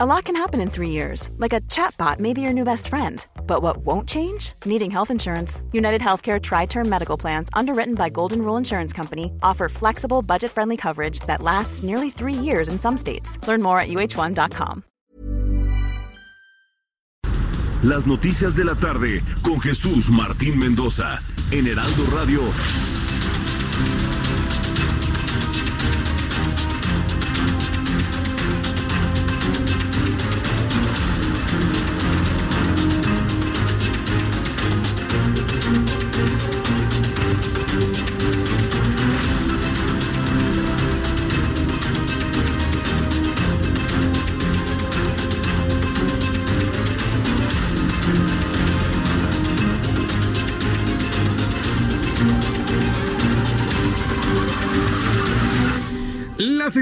A lot can happen in three years, like a chatbot may be your new best friend. But what won't change? Needing health insurance. United Healthcare Tri Term Medical Plans, underwritten by Golden Rule Insurance Company, offer flexible, budget friendly coverage that lasts nearly three years in some states. Learn more at uh1.com. Las noticias de la tarde con Jesús Martín Mendoza en Heraldo Radio.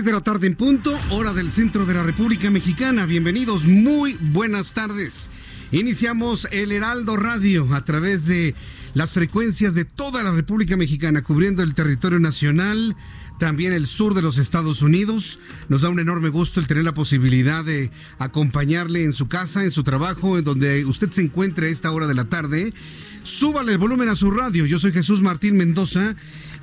De la tarde en punto, hora del centro de la República Mexicana. Bienvenidos, muy buenas tardes. Iniciamos el Heraldo Radio a través de las frecuencias de toda la República Mexicana, cubriendo el territorio nacional, también el sur de los Estados Unidos. Nos da un enorme gusto el tener la posibilidad de acompañarle en su casa, en su trabajo, en donde usted se encuentre a esta hora de la tarde. Súbale el volumen a su radio. Yo soy Jesús Martín Mendoza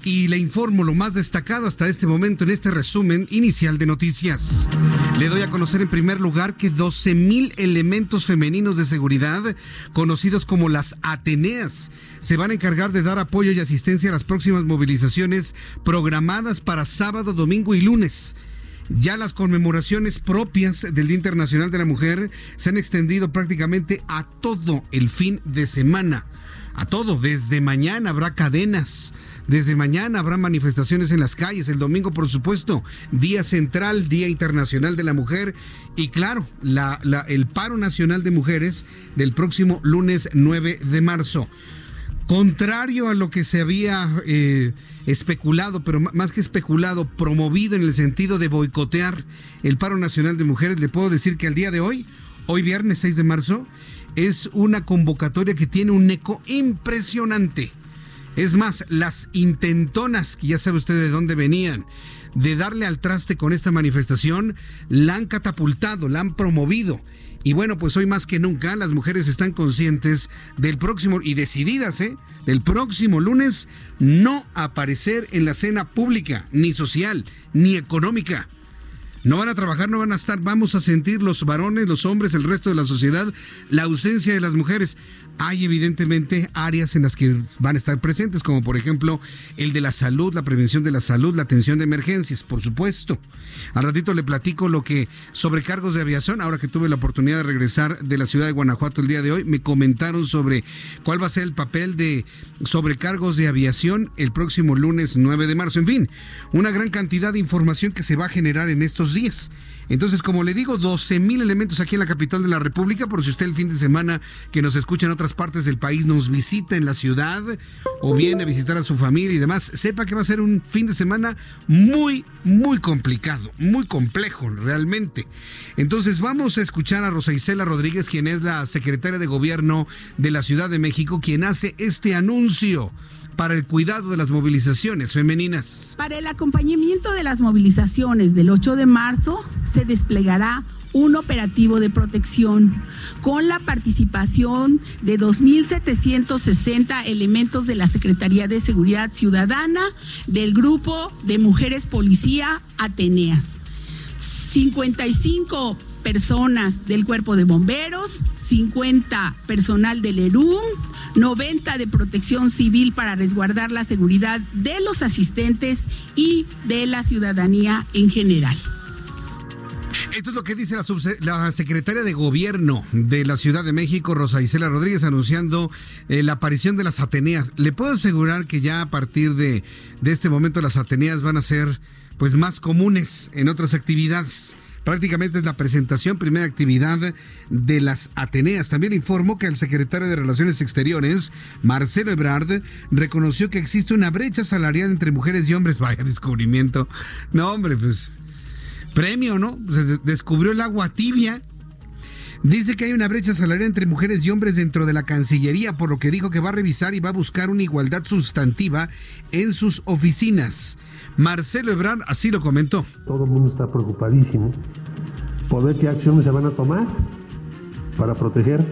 y le informo lo más destacado hasta este momento en este resumen inicial de noticias. Le doy a conocer en primer lugar que 12 mil elementos femeninos de seguridad, conocidos como las Ateneas, se van a encargar de dar apoyo y asistencia a las próximas movilizaciones programadas para sábado, domingo y lunes. Ya las conmemoraciones propias del Día Internacional de la Mujer se han extendido prácticamente a todo el fin de semana. A todo, desde mañana habrá cadenas, desde mañana habrá manifestaciones en las calles, el domingo por supuesto, Día Central, Día Internacional de la Mujer y claro, la, el paro nacional de mujeres del próximo lunes 9 de marzo. Contrario a lo que se había eh, especulado, pero más que especulado, promovido en el sentido de boicotear el paro nacional de mujeres, le puedo decir que al día de hoy, hoy viernes 6 de marzo, es una convocatoria que tiene un eco impresionante. Es más, las intentonas, que ya sabe usted de dónde venían, de darle al traste con esta manifestación, la han catapultado, la han promovido. Y bueno, pues hoy más que nunca las mujeres están conscientes del próximo y decididas, ¿eh? Del próximo lunes no aparecer en la escena pública, ni social, ni económica. No van a trabajar, no van a estar. Vamos a sentir los varones, los hombres, el resto de la sociedad, la ausencia de las mujeres hay evidentemente áreas en las que van a estar presentes, como por ejemplo el de la salud, la prevención de la salud, la atención de emergencias, por supuesto. Al ratito le platico lo que sobrecargos de aviación, ahora que tuve la oportunidad de regresar de la ciudad de Guanajuato el día de hoy, me comentaron sobre cuál va a ser el papel de sobrecargos de aviación el próximo lunes 9 de marzo. En fin, una gran cantidad de información que se va a generar en estos días. Entonces, como le digo, 12 mil elementos aquí en la capital de la República, por si usted el fin de semana que nos escucha en otras partes del país nos visita en la ciudad o viene a visitar a su familia y demás, sepa que va a ser un fin de semana muy, muy complicado, muy complejo realmente. Entonces, vamos a escuchar a Rosa Isela Rodríguez, quien es la secretaria de Gobierno de la Ciudad de México, quien hace este anuncio para el cuidado de las movilizaciones femeninas. Para el acompañamiento de las movilizaciones del 8 de marzo se desplegará un operativo de protección con la participación de 2.760 elementos de la Secretaría de Seguridad Ciudadana del grupo de mujeres policía Ateneas. 55 personas del cuerpo de bomberos, 50 personal del ERUM, 90 de protección civil para resguardar la seguridad de los asistentes y de la ciudadanía en general. Esto es lo que dice la, secretaria de Gobierno de la Ciudad de México, Rosa Isela Rodríguez, anunciando eh, la aparición de las Ateneas. Le puedo asegurar que ya a partir de, de este momento las Ateneas van a ser pues más comunes en otras actividades. Prácticamente es la presentación, primera actividad de las Ateneas. También informó que el secretario de Relaciones Exteriores, Marcelo Ebrard, reconoció que existe una brecha salarial entre mujeres y hombres. Vaya descubrimiento. No, hombre, pues premio, ¿no? Se descubrió el agua tibia. Dice que hay una brecha salarial entre mujeres y hombres dentro de la Cancillería, por lo que dijo que va a revisar y va a buscar una igualdad sustantiva en sus oficinas. Marcelo Ebrard así lo comentó. Todo el mundo está preocupadísimo poder qué acciones se van a tomar para proteger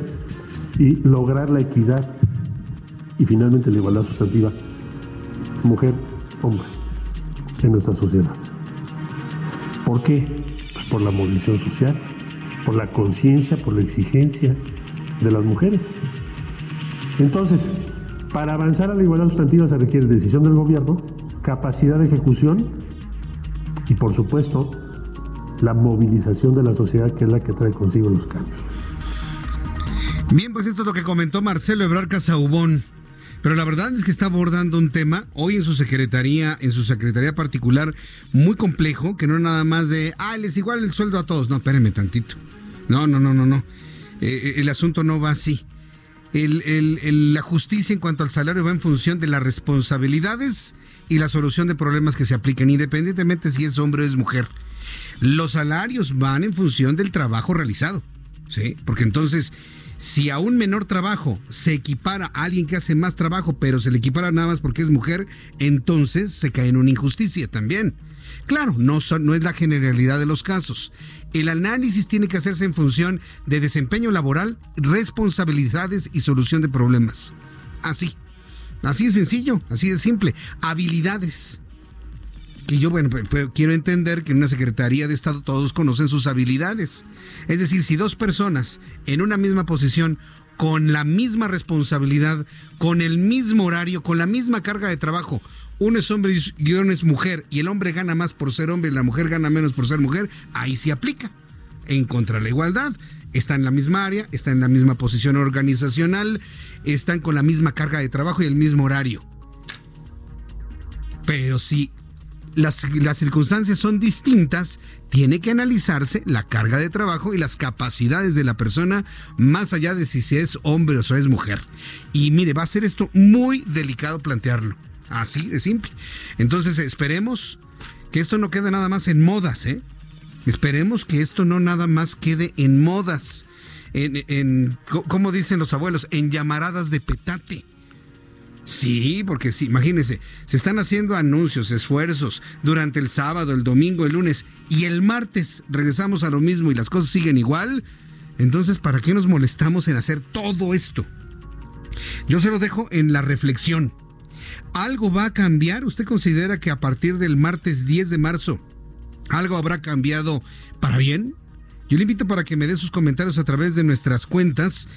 y lograr la equidad y finalmente la igualdad sustantiva mujer-hombre en nuestra sociedad. ¿Por qué? Pues por la movilización social, por la conciencia, por la exigencia de las mujeres. Entonces, para avanzar a la igualdad sustantiva se requiere decisión del gobierno, capacidad de ejecución y, por supuesto, la movilización de la sociedad que es la que trae consigo los cambios. Bien, pues esto es lo que comentó Marcelo Ebrard Casaubón. Pero la verdad es que está abordando un tema hoy en su secretaría, en su secretaría particular, muy complejo, que no es nada más de, ah, les igual el sueldo a todos. No, espérenme tantito. No, no, no, no, no. Eh, eh, el asunto no va así. la justicia en cuanto al salario va en función de las responsabilidades y la solución de problemas que se apliquen, independientemente si es hombre o es mujer. Los salarios van en función del trabajo realizado, ¿sí? Porque entonces, si a un menor trabajo se equipara a alguien que hace más trabajo, pero se le equipara nada más porque es mujer, entonces se cae en una injusticia también. Claro, no, no es la generalidad de los casos. El análisis tiene que hacerse en función de desempeño laboral, responsabilidades y solución de problemas. Así. Así de sencillo, así de simple. Habilidades. Y yo, bueno, quiero entender que en una Secretaría de Estado todos conocen sus habilidades. Es decir, si dos personas en una misma posición, con la misma responsabilidad, con el mismo horario, con la misma carga de trabajo, uno es hombre y uno es mujer, y el hombre gana más por ser hombre y la mujer gana menos por ser mujer, ahí se aplica. En contra la igualdad está en la misma área, está en la misma posición organizacional, están con la misma carga de trabajo y el mismo horario. Pero si las, circunstancias son distintas, tiene que analizarse la carga de trabajo y las capacidades de la persona más allá de si es hombre o es mujer. Y mire, va a ser esto muy delicado plantearlo. Así de simple. Entonces esperemos que esto no quede nada más en modas, ¿eh? Esperemos que esto no nada más quede en modas, en, como dicen los abuelos, en llamaradas de petate. Sí, porque sí, imagínense, se están haciendo anuncios, esfuerzos durante el sábado, el domingo, el lunes y el martes regresamos a lo mismo y las cosas siguen igual. Entonces, ¿para qué nos molestamos en hacer todo esto? Yo se lo dejo en la reflexión. ¿Algo va a cambiar? ¿Usted considera que a partir del martes 10 de marzo ¿Algo habrá cambiado para bien? Yo le invito para que me dé sus comentarios a través de nuestras cuentas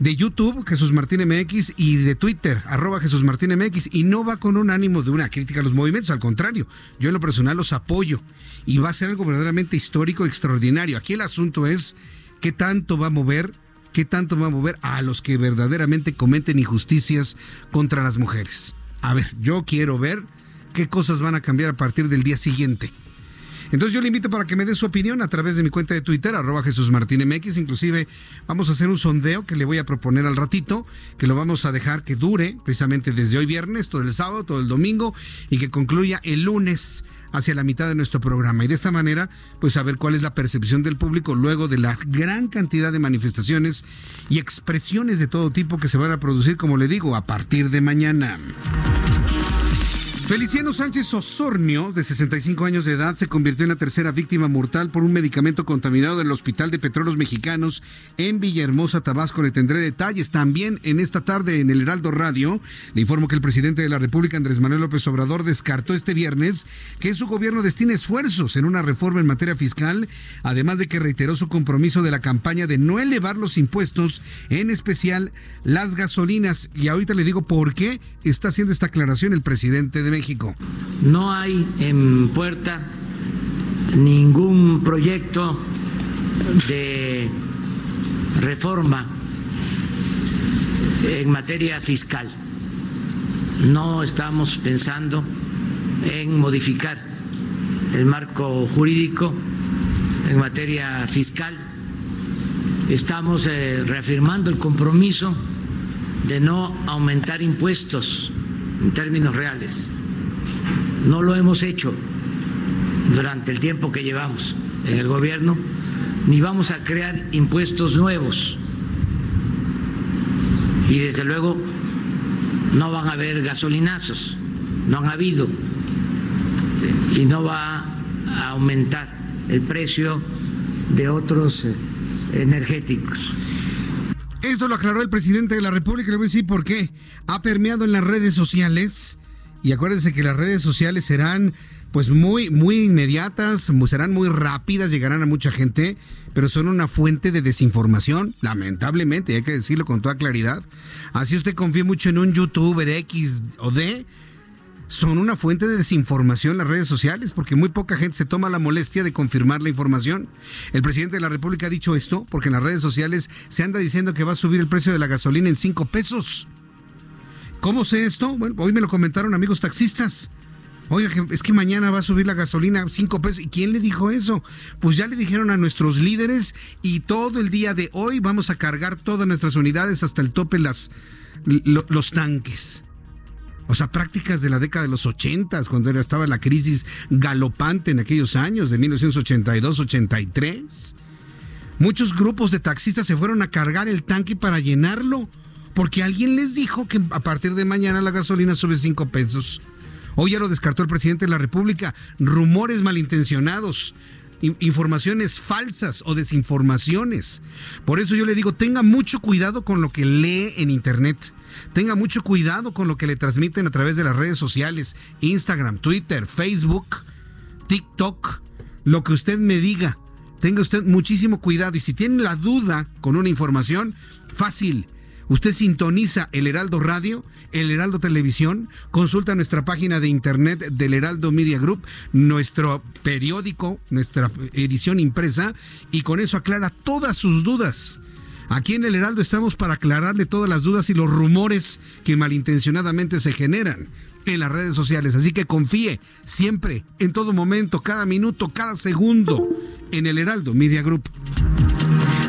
de YouTube, Jesús Martín MX, y de Twitter, arroba Jesús Martín MX, y no va con un ánimo de una crítica a los movimientos, al contrario, yo en lo personal los apoyo, y va a ser algo verdaderamente histórico, extraordinario. Aquí el asunto es qué tanto va a mover, qué tanto va a mover a los que verdaderamente cometen injusticias contra las mujeres. A ver, yo quiero ver qué cosas van a cambiar a partir del día siguiente. Entonces yo le invito para que me dé su opinión a través de mi cuenta de Twitter, arroba Jesús Martín MX. Inclusive vamos a hacer un sondeo que le voy a proponer al ratito, que lo vamos a dejar que dure precisamente desde hoy viernes, todo el sábado, todo el domingo y que concluya el lunes hacia la mitad de nuestro programa y de esta manera pues saber cuál es la percepción del público luego de la gran cantidad de manifestaciones y expresiones de todo tipo que se van a producir como le digo a partir de mañana. Feliciano Sánchez Osornio, de 65 años de edad, se convirtió en la tercera víctima mortal por un medicamento contaminado del Hospital de Petróleos Mexicanos en Villahermosa, Tabasco. Le tendré detalles también en esta tarde en el Heraldo Radio. Le informo que el presidente de la República, Andrés Manuel López Obrador, descartó este viernes que su gobierno destine esfuerzos en una reforma en materia fiscal, además de que reiteró su compromiso de la campaña de no elevar los impuestos, en especial las gasolinas. Y ahorita le digo por qué está haciendo esta aclaración el presidente de México. No hay en puerta ningún proyecto de reforma en materia fiscal. No estamos pensando en modificar el marco jurídico en materia fiscal. Estamos eh, reafirmando el compromiso de no aumentar impuestos en términos reales no lo hemos hecho durante el tiempo que llevamos en el gobierno, ni vamos a crear impuestos nuevos. Y desde luego no van a haber gasolinazos, no han habido, y no va a aumentar el precio de otros eh, energéticos. Esto lo aclaró el presidente de la República, le voy a decir por qué. Ha permeado en las redes sociales y acuérdense que las redes sociales serán pues muy, muy inmediatas, serán muy rápidas, llegarán a mucha gente, pero son una fuente de desinformación, lamentablemente, hay que decirlo con toda claridad. Así usted confía mucho en un youtuber X o D, son una fuente de desinformación las redes sociales, porque muy poca gente se toma la molestia de confirmar la información. El presidente de la República ha dicho esto porque en las redes sociales se anda diciendo que va a subir el precio de la gasolina en 5 pesos. ¿Cómo sé esto? Bueno, hoy me lo comentaron amigos taxistas. Oiga, es que mañana va a subir la gasolina cinco pesos. ¿Y quién le dijo eso? Pues ya le dijeron a nuestros líderes y todo el día de hoy vamos a cargar todas nuestras unidades hasta el tope las, los tanques. O sea, prácticas de la década de los ochentas, cuando estaba la crisis galopante en aquellos años, de 1982-83. Muchos grupos de taxistas se fueron a cargar el tanque para llenarlo, porque alguien les dijo que a partir de mañana la gasolina sube cinco pesos. Hoy ya lo descartó el presidente de la República. Rumores malintencionados, informaciones falsas o desinformaciones. Por eso yo le digo, tenga mucho cuidado con lo que lee en Internet. Tenga mucho cuidado con lo que le transmiten a través de las redes sociales, Instagram, Twitter, Facebook, TikTok, lo que usted me diga. Tenga usted muchísimo cuidado y si tiene la duda con una información, fácil. Usted sintoniza el Heraldo Radio el Heraldo Televisión, consulta nuestra página de internet del Heraldo Media Group, nuestro periódico, nuestra edición impresa, y con eso aclara todas sus dudas. Aquí en el Heraldo estamos para aclararle todas las dudas y los rumores que malintencionadamente se generan en las redes sociales. Así que confíe siempre, en todo momento, cada minuto, cada segundo, en el Heraldo Media Group.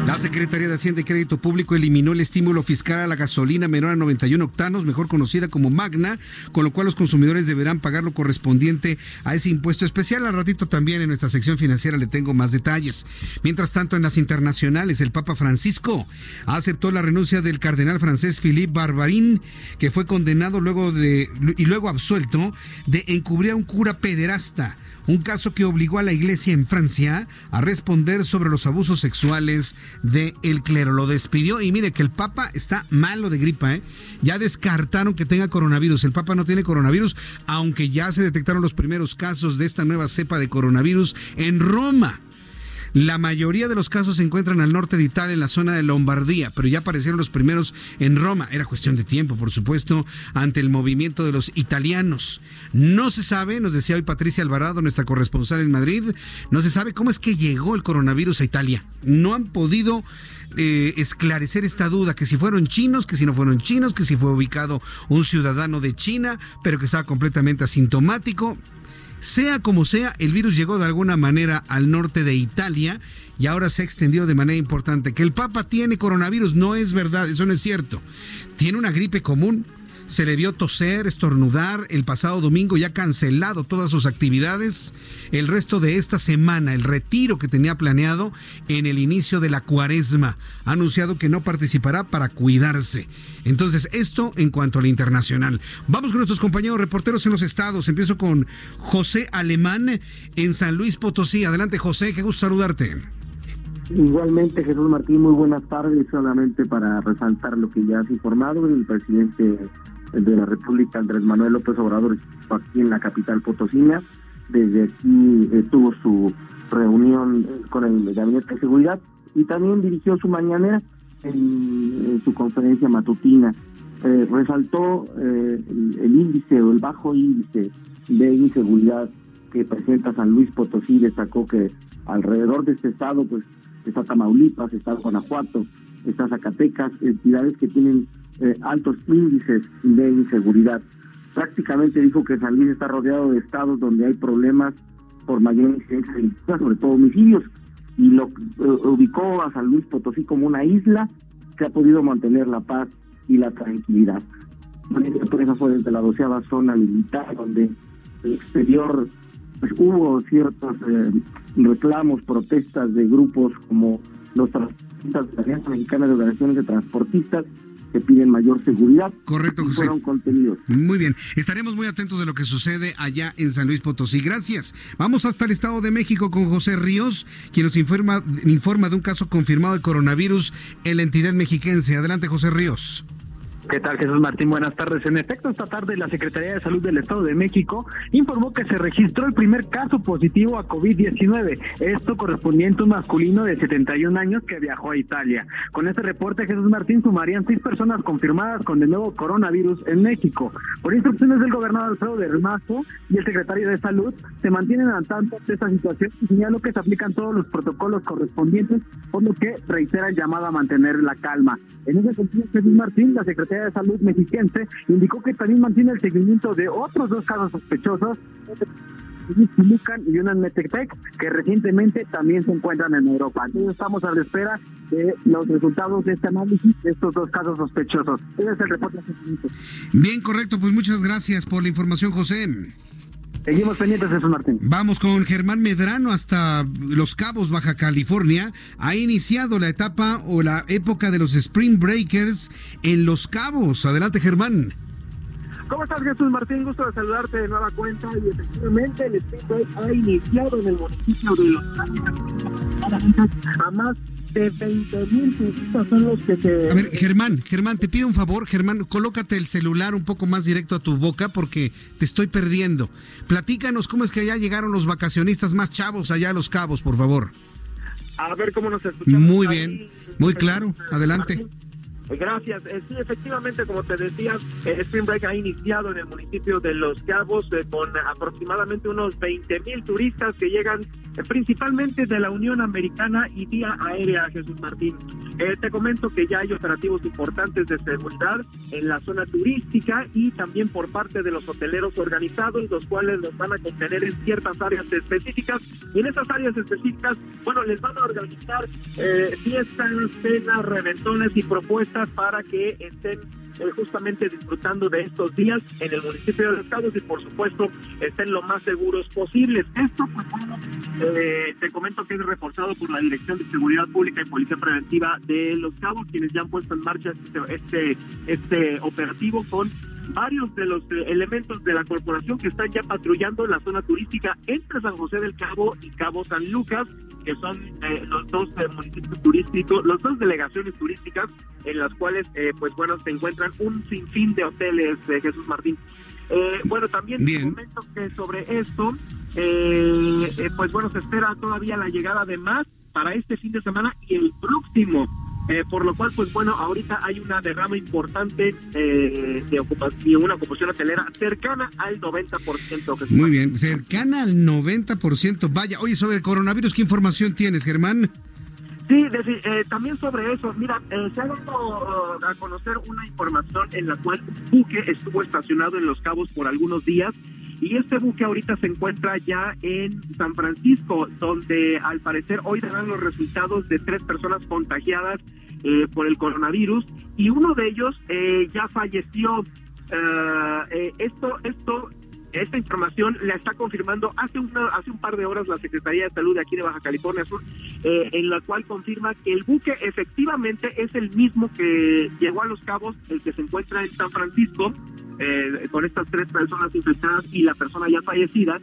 La Secretaría de Hacienda y Crédito Público eliminó el estímulo fiscal a la gasolina menor a 91 octanos, mejor conocida como Magna, con lo cual los consumidores deberán pagar lo correspondiente a ese impuesto especial. Al ratito también en nuestra sección financiera le tengo más detalles. Mientras tanto, en las internacionales, el Papa Francisco aceptó la renuncia del cardenal francés Philippe Barbarin, que fue condenado luego de y luego absuelto de encubrir a un cura pederasta un caso que obligó a la iglesia en Francia a responder sobre los abusos sexuales del el clero. Lo despidió y mire que el Papa está malo de gripa, ¿eh? Ya descartaron que tenga coronavirus. El Papa no tiene coronavirus, aunque ya se detectaron los primeros casos de esta nueva cepa de coronavirus en Roma. La mayoría de los casos se encuentran al norte de Italia, en la zona de Lombardía, pero ya aparecieron los primeros en Roma. Era cuestión de tiempo, por supuesto, ante el movimiento de los italianos. No se sabe, nos decía hoy Patricia Alvarado, nuestra corresponsal en Madrid, no se sabe cómo es que llegó el coronavirus a Italia. No han podido eh, esclarecer esta duda, que si fueron chinos, que si no fueron chinos, que si fue ubicado un ciudadano de China, pero que estaba completamente asintomático. Sea como sea, el virus llegó de alguna manera al norte de Italia y ahora se ha extendido de manera importante. Que el Papa tiene coronavirus no es verdad, eso no es cierto. Tiene una gripe común, se le vio toser, estornudar. El pasado domingo ya cancelado todas sus actividades. El resto de esta semana, el retiro que tenía planeado en el inicio de la cuaresma, ha anunciado que no participará para cuidarse. Entonces, esto en cuanto al internacional. Vamos con nuestros compañeros reporteros en los estados. Empiezo con José Alemán en San Luis Potosí. Adelante, José, qué gusto saludarte. Igualmente, Jesús Martín, muy buenas tardes. Solamente para resaltar lo que ya has informado, el presidente de la República, Andrés Manuel López Obrador, aquí en la capital potosina. Desde aquí eh, tuvo su reunión eh, con el Gabinete de Seguridad y también dirigió su mañanera en, su conferencia matutina. Eh, resaltó el, el, índice o el bajo índice de inseguridad que presenta San Luis Potosí. Destacó que alrededor de este estado, pues está Tamaulipas, está Guanajuato, está Zacatecas, entidades que tienen eh, altos índices de inseguridad. Prácticamente dijo que San Luis está rodeado de estados donde hay problemas por mayor incidencia sobre todo homicidios, y lo eh, ubicó a San Luis Potosí como una isla que ha podido mantener la paz y la tranquilidad. Por eso fue desde la doceava zona militar, donde el exterior pues, hubo ciertos eh, reclamos, protestas de grupos como los transportistas de la Alianza Mexicana de Organizaciones de Transportistas, que piden mayor seguridad. Correcto, José. Fueron contenidos. Muy bien, estaremos muy atentos de lo que sucede allá en San Luis Potosí. Gracias. Vamos hasta el Estado de México con José Ríos, quien nos informa, informa de un caso confirmado de coronavirus en la entidad mexiquense. Adelante, José Ríos. ¿Qué tal, Jesús Martín? Buenas tardes. En efecto, esta tarde la Secretaría de Salud del Estado de México informó que se registró el primer caso positivo a COVID-19, esto correspondiente a un masculino de 71 años que viajó a Italia. Con este reporte, Jesús Martín sumarían seis personas confirmadas con el nuevo coronavirus en México. Por instrucciones del gobernador Alfredo de Mazo y el secretario de Salud, se mantienen al tanto de esta situación y señaló que se aplican todos los protocolos correspondientes, por lo que reitera el llamado a mantener la calma. En ese sentido, Jesús Martín, la Secretaría de Salud mexiquense indicó que también mantiene el seguimiento de otros dos casos sospechosos y una en Metepec, que recientemente también se encuentran en Europa. Entonces estamos a la espera de los resultados de este análisis de estos dos casos sospechosos. Ese es el reporte. Bien, correcto. Pues muchas gracias por la información, José. Seguimos pendientes, Jesús Martín. Vamos con Germán Medrano hasta Los Cabos, Baja California. Ha iniciado la etapa o la época de los Spring Breakers en Los Cabos. Adelante, Germán. ¿Cómo estás, Jesús Martín? Gusto de saludarte de nueva cuenta. Y efectivamente, el Spring Break ha iniciado en el municipio de Los Cabos. A más de 20 mil turistas son los que se... A ver, Germán, Germán, te pido un favor, Germán, colócate el celular un poco más directo a tu boca porque te estoy perdiendo. Platícanos cómo es que ya llegaron los vacacionistas más chavos allá a Los Cabos, por favor. A ver cómo nos escuchamos. Muy bien, muy claro, adelante. Gracias. Eh, sí, efectivamente, como te decía, eh, Spring Break ha iniciado en el municipio de Los Cabos eh, con aproximadamente unos 20 mil turistas que llegan principalmente de la Unión Americana y vía aérea, Jesús Martín. te comento que ya hay operativos importantes de seguridad en la zona turística y también por parte de los hoteleros organizados, los cuales los van a contener en ciertas áreas específicas. Y en esas áreas específicas, bueno, les van a organizar fiestas, cenas, reventones y propuestas para que estén eh, justamente disfrutando de estos días en el municipio de Los Cabos y por supuesto estén lo más seguros posibles. Esto, pues bueno, eh, te comento que es reforzado por la Dirección de Seguridad Pública y Policía Preventiva de Los Cabos, quienes ya han puesto en marcha este, este, este operativo con varios de los eh, elementos de la corporación que están ya patrullando en la zona turística entre San José del Cabo y Cabo San Lucas, que son eh, los dos eh, municipios turísticos, las dos delegaciones turísticas en las cuales, pues bueno, se encuentran un sinfín de hoteles, de Jesús Martín. bueno, también te comento que sobre esto, pues bueno, se espera todavía la llegada de más para este fin de semana y el próximo eh, por lo cual, pues bueno, ahorita hay una derrama importante eh, de ocupación, una ocupación hotelera cercana al 90%. Muy bien, cercana al 90%. Vaya, oye, sobre el coronavirus, ¿qué información tienes, Germán? Sí, eh, también sobre eso, mira, se ha dado a conocer una información en la cual un buque estuvo estacionado en Los Cabos por algunos días y este buque ahorita se encuentra ya en San Francisco, donde al parecer hoy darán los resultados de tres personas contagiadas eh, por el coronavirus y uno de ellos eh, ya falleció. Eh, esto, esto, esta información la está confirmando hace una, hace un par de horas la Secretaría de Salud de aquí de Baja California Sur, en la cual confirma que el buque efectivamente es el mismo que llegó a Los Cabos, el que se encuentra en San Francisco eh, con estas tres personas infectadas y la persona ya fallecida,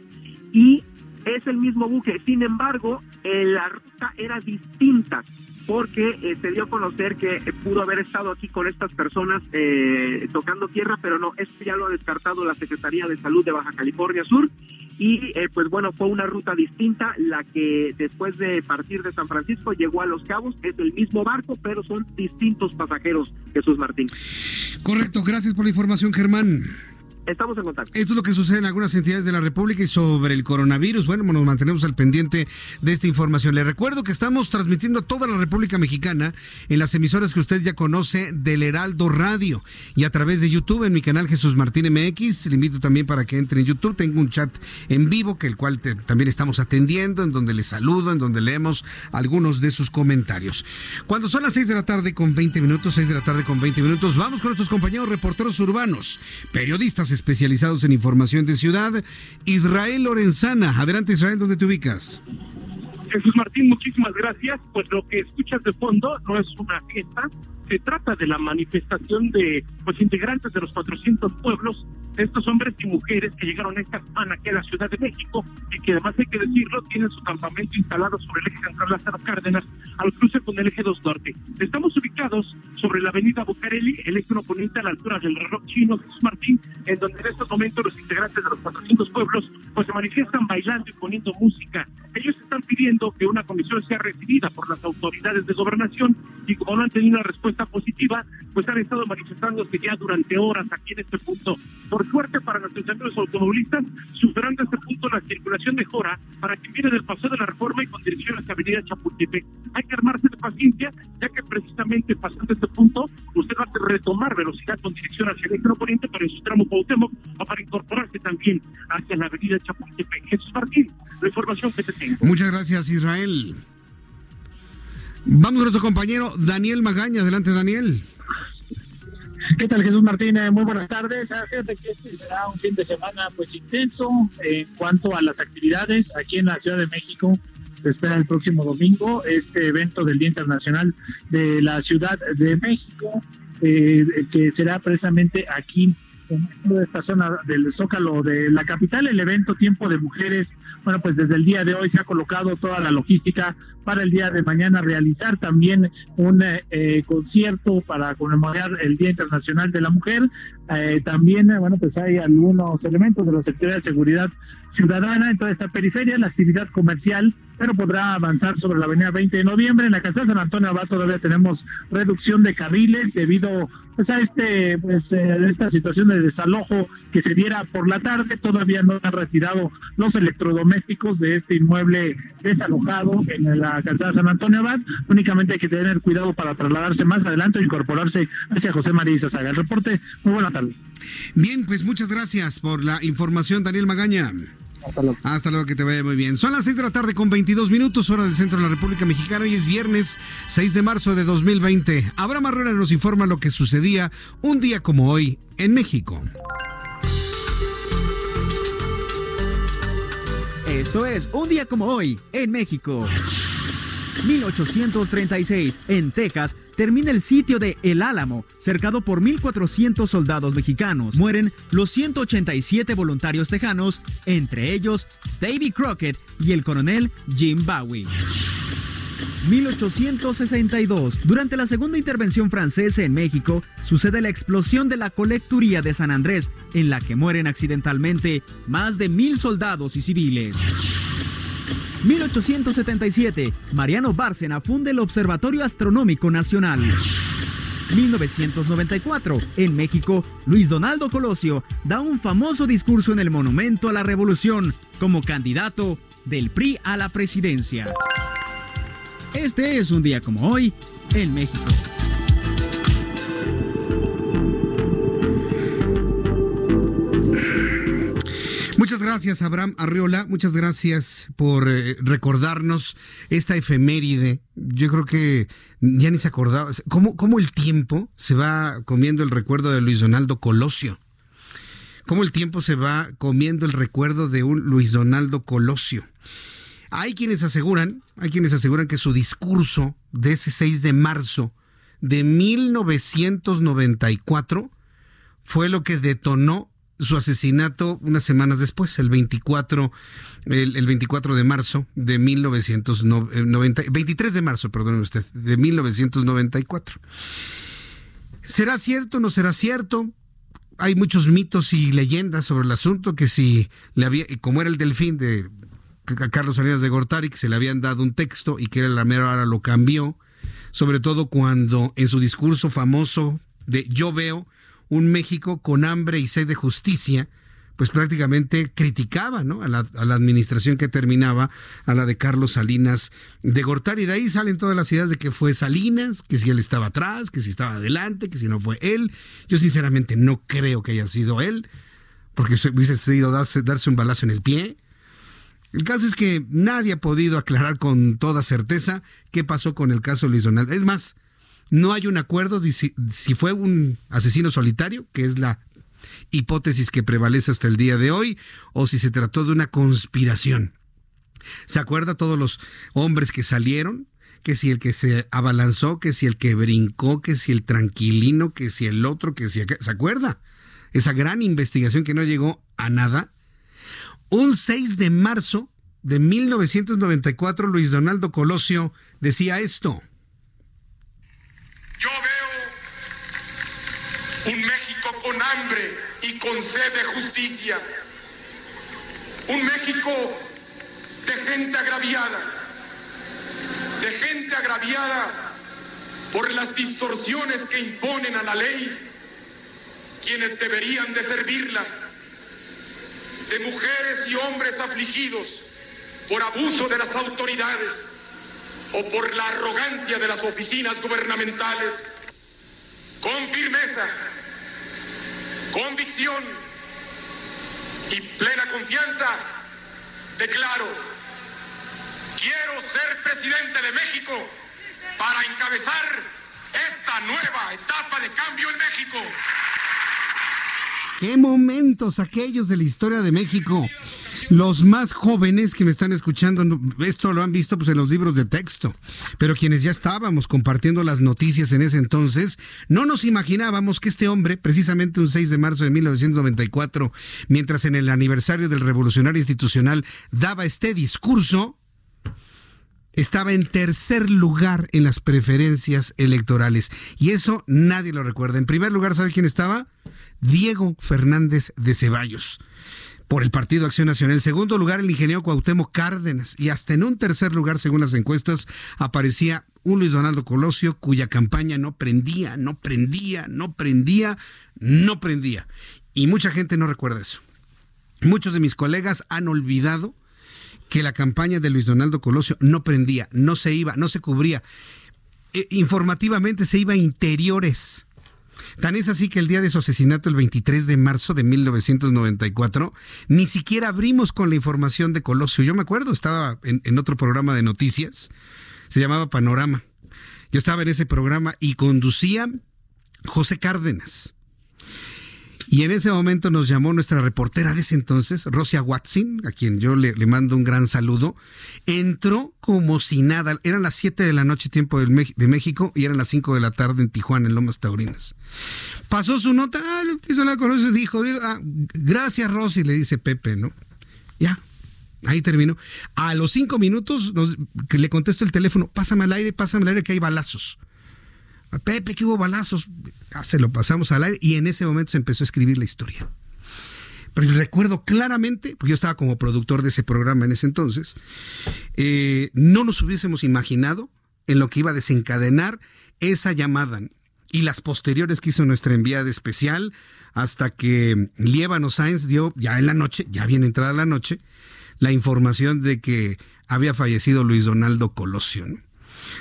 y es el mismo buque. Sin embargo, eh, la ruta era distinta porque eh, se dio a conocer que pudo haber estado aquí con estas personas tocando tierra, pero no, esto ya lo ha descartado la Secretaría de Salud de Baja California Sur y eh, pues bueno, fue una ruta distinta la que después de partir de San Francisco llegó a Los Cabos, es el mismo barco, pero son distintos pasajeros, Jesús Martín. Correcto, gracias por la información, Germán. Estamos en contacto. Esto es lo que sucede en algunas entidades de la República y sobre el coronavirus. Bueno, nos mantenemos al pendiente de esta información. Le recuerdo que estamos transmitiendo a toda la República Mexicana en las emisoras que usted ya conoce del Heraldo Radio y a través de YouTube en mi canal Jesús Martín MX. Le invito también para que entre en YouTube. Tengo un chat en vivo que el cual también estamos atendiendo, en donde le saludo, en donde leemos algunos de sus comentarios. Cuando son las 6 de la tarde con 20 minutos, 6 de la tarde con 20 minutos, vamos con nuestros compañeros reporteros urbanos, periodistas especializados en información de ciudad. Israel Lorenzana, adelante Israel, ¿dónde te ubicas? Jesús Martín, muchísimas gracias. Pues lo que escuchas de fondo no es una fiesta, se trata de la manifestación de pues integrantes de los 400 pueblos, estos hombres y mujeres que llegaron esta semana aquí a la Ciudad de México y que además hay que decirlo, tienen su campamento instalado sobre el eje central Lázaro Cárdenas al cruce con el eje 2 Norte. Estamos ubicados sobre la avenida Bucareli, el eje oponente a la altura del reloj chino Jesús Martín, en donde en estos momentos los integrantes de los 400 pueblos pues se manifiestan bailando y poniendo música. Ellos están pidiendo que una comisión sea recibida por las autoridades de gobernación y como no han tenido una respuesta positiva, pues han estado manifestándose ya durante horas aquí en este punto. Por suerte para nuestros amigos automovilistas, superando este punto la circulación mejora para quien viene del paso de la reforma y con dirección hacia Avenida Chapultepec. Hay que armarse de paciencia, ya que precisamente pasando este punto, usted va a retomar velocidad con dirección hacia el poniente para su tramo Cuauhtémoc o para incorporarse también hacia la Avenida Chapultepec. Jesús Martín, la información que te tengo. Muchas gracias, Israel. Vamos a nuestro compañero Daniel Magaña. Adelante, Daniel. ¿Qué tal, Jesús Martínez? Muy buenas tardes. Ah, fíjate que este será un fin de semana pues intenso en cuanto a las actividades aquí en la Ciudad de México. Se espera el próximo domingo este evento del Día Internacional de la Ciudad de México, eh, que será precisamente aquí toda esta zona del Zócalo de la capital, el evento Tiempo de Mujeres, bueno, pues desde el día de hoy se ha colocado toda la logística para el día de mañana realizar también un eh, concierto para conmemorar el Día Internacional de la Mujer. Eh, también, bueno, pues hay algunos elementos de la Secretaría de Seguridad Ciudadana en toda esta periferia, la actividad comercial, pero podrá avanzar sobre la avenida 20 de noviembre. En la calzada San Antonio Abad todavía tenemos reducción de carriles debido pues, a este, pues, eh, esta situación de desalojo que se diera por la tarde. Todavía no han retirado los electrodomésticos de este inmueble desalojado en la calzada San Antonio Abad. Únicamente hay que tener cuidado para trasladarse más adelante o incorporarse hacia José María Izazaga. El reporte, muy buena tarde. Bien, pues muchas gracias por la información, Daniel Magaña. Hasta luego. Hasta luego, que te vaya muy bien. Son las 6 de la tarde con 22 minutos, hora del centro de la República Mexicana. Hoy es viernes 6 de marzo de 2020. Abraham Arruena nos informa lo que sucedía un día como hoy en México. Esto es un día como hoy en México. 1836, en Texas, termina el sitio de El Álamo, cercado por 1.400 soldados mexicanos. Mueren los 187 voluntarios tejanos, entre ellos David Crockett y el coronel Jim Bowie. 1862. Durante la segunda intervención francesa en México, sucede la explosión de la colecturía de San Andrés, en la que mueren accidentalmente más de mil soldados y civiles. 1877, Mariano Bárcena funda el Observatorio Astronómico Nacional. 1994, en México, Luis Donaldo Colosio da un famoso discurso en el Monumento a la Revolución como candidato del PRI a la presidencia. Este es un día como hoy en México. Muchas gracias, Abraham Arriola. Muchas gracias por eh, recordarnos esta efeméride. Yo creo que ya ni se acordaba. ¿Cómo, ¿Cómo, el tiempo se va comiendo el recuerdo de Luis Donaldo Colosio? ¿Cómo el tiempo se va comiendo el recuerdo de un Luis Donaldo Colosio? Hay quienes aseguran, hay quienes aseguran que su discurso de ese 6 de marzo de 1994 fue lo que detonó su asesinato unas semanas después, el 24, el, 24 de marzo de 1990, 23 de marzo, perdóneme usted, de 1994. ¿Será cierto o no será cierto? Hay muchos mitos y leyendas sobre el asunto, que si le había, como era el delfín de Carlos Salinas de Gortari, que se le habían dado un texto y que era la mera hora lo cambió, sobre todo cuando en su discurso famoso de Yo veo, un México con hambre y sed de justicia, pues prácticamente criticaba ¿no? a, la, administración que terminaba, a la de Carlos Salinas de Gortari. De ahí salen todas las ideas de que fue Salinas, que si él estaba atrás, que si estaba adelante, que si no fue él. Yo sinceramente no creo que haya sido él, porque hubiese sido darse, un balazo en el pie. El caso es que nadie ha podido aclarar con toda certeza qué pasó con el caso Luis Donald. Es más, no hay un acuerdo de si, fue un asesino solitario, que es la hipótesis que prevalece hasta el día de hoy, o si se trató de una conspiración. ¿Se acuerda todos los hombres que salieron? Que si el que se abalanzó, que si el que brincó, que si el tranquilino, que si el otro, que si... ¿Se acuerda? Esa gran investigación que no llegó a nada. Un 6 de marzo de 1994, Luis Donaldo Colosio decía esto. Yo veo un México con hambre y con sed de justicia. Un México de gente agraviada, de gente agraviada por las distorsiones que imponen a la ley quienes deberían de servirla, de mujeres y hombres afligidos por abuso de las autoridades o por la arrogancia de las oficinas gubernamentales, con firmeza, convicción y plena confianza, declaro, quiero ser presidente de México para encabezar esta nueva etapa de cambio en México. Qué momentos aquellos de la historia de México. Los más jóvenes que me están escuchando, esto lo han visto pues en los libros de texto, pero quienes ya estábamos compartiendo las noticias en ese entonces, no nos imaginábamos que este hombre, precisamente un 6 de marzo de 1994, mientras en el aniversario del Revolucionario Institucional daba este discurso, estaba en tercer lugar en las preferencias electorales. Y eso nadie lo recuerda. En primer lugar, ¿sabe quién estaba? Diego Fernández de Ceballos por el Partido Acción Nacional. En segundo lugar, el ingeniero Cuauhtémoc Cárdenas. Y hasta en un tercer lugar, según las encuestas, aparecía un Luis Donaldo Colosio cuya campaña no prendía, no prendía, no prendía, no prendía. Y mucha gente no recuerda eso. Muchos de mis colegas han olvidado que la campaña de Luis Donaldo Colosio no prendía, no se iba, no se cubría. E, informativamente se iba a interiores. Tan es así que el día de su asesinato, el 23 de marzo de 1994, ni siquiera abrimos con la información de Colosio. Yo me acuerdo, estaba en, en otro programa de noticias, se llamaba Panorama. Yo estaba en ese programa y conducía José Cárdenas. Y en ese momento nos llamó nuestra reportera de ese entonces, Rosia Watson, a quien yo le, mando un gran saludo. Entró como si nada. Eran las 7 de la noche, tiempo de México, y eran las 5 de la tarde en Tijuana, en Lomas Taurinas. Pasó su nota, ah, hizo la conoce, dijo, ah, gracias Rosy, le dice Pepe, ¿no? Ya, ahí terminó. A los cinco minutos que le contesto el teléfono, pásame al aire, pásame al aire que hay balazos. Pepe, que hubo balazos. Ah, se lo pasamos al aire y en ese momento se empezó a escribir la historia. Pero recuerdo claramente, porque yo estaba como productor de ese programa en ese entonces, eh, no nos hubiésemos imaginado en lo que iba a desencadenar esa llamada y las posteriores que hizo nuestra enviada especial hasta que Lievano Sáenz dio ya en la noche, ya bien entrada la noche, la información de que había fallecido Luis Donaldo Colosio. ¿no?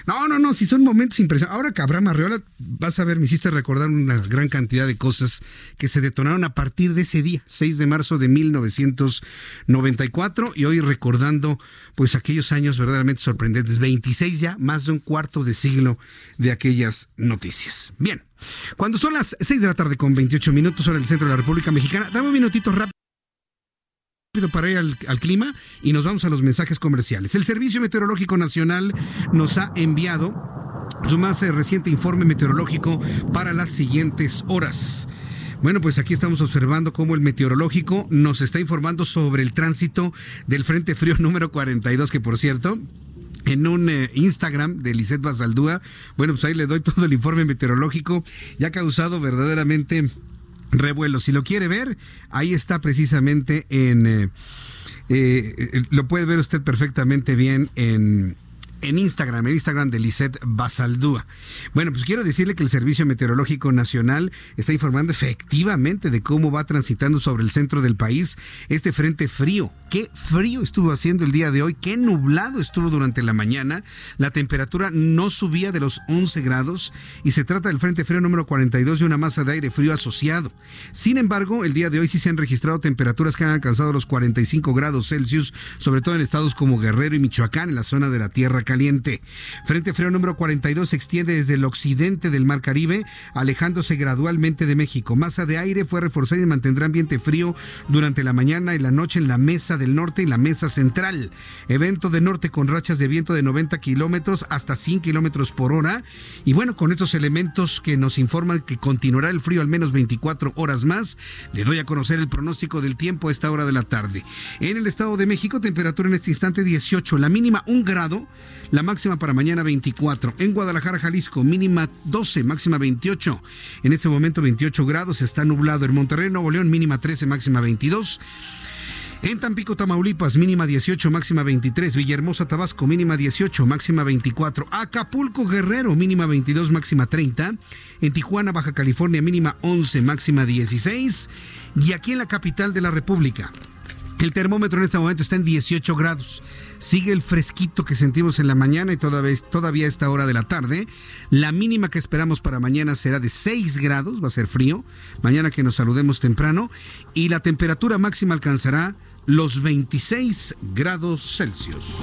No, no, no, si son momentos impresionantes. Ahora que Abraham vas a ver, me hiciste recordar una gran cantidad de cosas que se detonaron a partir de ese día, 6 de marzo de 1994, y hoy recordando pues aquellos años verdaderamente sorprendentes, 26 ya, más de un cuarto de siglo de aquellas noticias. Bien, cuando son las 6 de la tarde con 28 minutos hora del centro de la República Mexicana, dame un minutito rápido para ir al, clima y nos vamos a los mensajes comerciales. El Servicio Meteorológico Nacional nos ha enviado su más eh, reciente informe meteorológico para las siguientes horas. Bueno, pues aquí estamos observando cómo el meteorológico nos está informando sobre el tránsito del Frente Frío número 42, que por cierto, en un eh, Instagram de Lisette Basaldúa, bueno, pues ahí le doy todo el informe meteorológico y ha causado verdaderamente revuelo. Si lo quiere ver, ahí está precisamente en... Eh, eh, lo puede ver usted perfectamente bien en, en Instagram, el Instagram de Lisette Basaldúa. Bueno, pues quiero decirle que el Servicio Meteorológico Nacional está informando efectivamente de cómo va transitando sobre el centro del país este frente frío. Qué frío estuvo haciendo el día de hoy, qué nublado estuvo durante la mañana. La temperatura no subía de los 11 grados y se trata del frente frío número 42 y una masa de aire frío asociado. Sin embargo, el día de hoy sí se han registrado temperaturas que han alcanzado los 45 grados Celsius, sobre todo en estados como Guerrero y Michoacán, en la zona de la Tierra caliente. Frente frío número 42 se extiende desde el occidente del Mar Caribe, alejándose gradualmente de México. Masa de aire fue reforzada y mantendrá ambiente frío durante la mañana y la noche en la mesa del norte y la mesa central. Evento de norte con rachas de viento de 90 kilómetros hasta 100 kilómetros por hora. Y bueno, con estos elementos que nos informan que continuará el frío al menos 24 horas más, le doy a conocer el pronóstico del tiempo a esta hora de la tarde. En el Estado de México, temperatura en este instante 18, la mínima 1 grado, la máxima para mañana 24. En Guadalajara, Jalisco, mínima 12, máxima 28. En este momento 28 grados, está nublado. En Monterrey, Nuevo León, mínima 13, máxima 22. En Tampico, Tamaulipas, mínima 18, máxima 23. Villahermosa, Tabasco, mínima 18, máxima 24. Acapulco, Guerrero, mínima 22, máxima 30. En Tijuana, Baja California, mínima 11, máxima 16. Y aquí en la capital de la República, el termómetro en este momento está en 18 grados. Sigue el fresquito que sentimos en la mañana y todavía, a esta hora de la tarde. La mínima que esperamos para mañana será de 6 grados, va a ser frío. Mañana que nos saludemos temprano. Y la temperatura máxima alcanzará los 26 grados Celsius.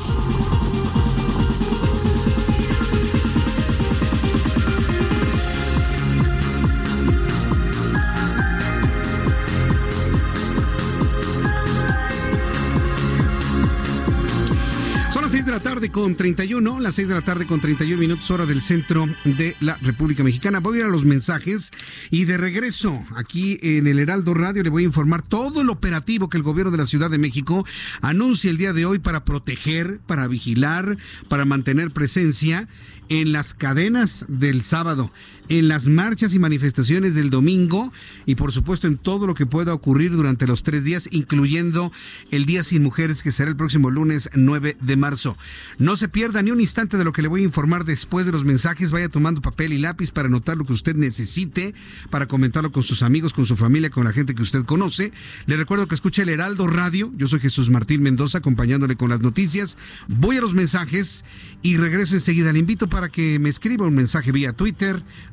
De la tarde con 31, las 6 de la tarde con 31 minutos hora del centro de la República Mexicana. Voy a ir a los mensajes y de regreso aquí en el Heraldo Radio le voy a informar todo el operativo que el gobierno de la Ciudad de México anuncia el día de hoy para proteger, para vigilar, para mantener presencia en las cadenas del sábado, en las marchas y manifestaciones del domingo y por supuesto en todo lo que pueda ocurrir durante los tres días, incluyendo el Día Sin Mujeres que será el próximo lunes 9 de marzo. No se pierda ni un instante de lo que le voy a informar después de los mensajes. Vaya tomando papel y lápiz para anotar lo que usted necesite, para comentarlo con sus amigos, con su familia, con la gente que usted conoce. Le recuerdo que escuche el Heraldo Radio. Yo soy Jesús Martín Mendoza acompañándole con las noticias. Voy a los mensajes y regreso enseguida. Le invito para que me escriba un mensaje vía Twitter,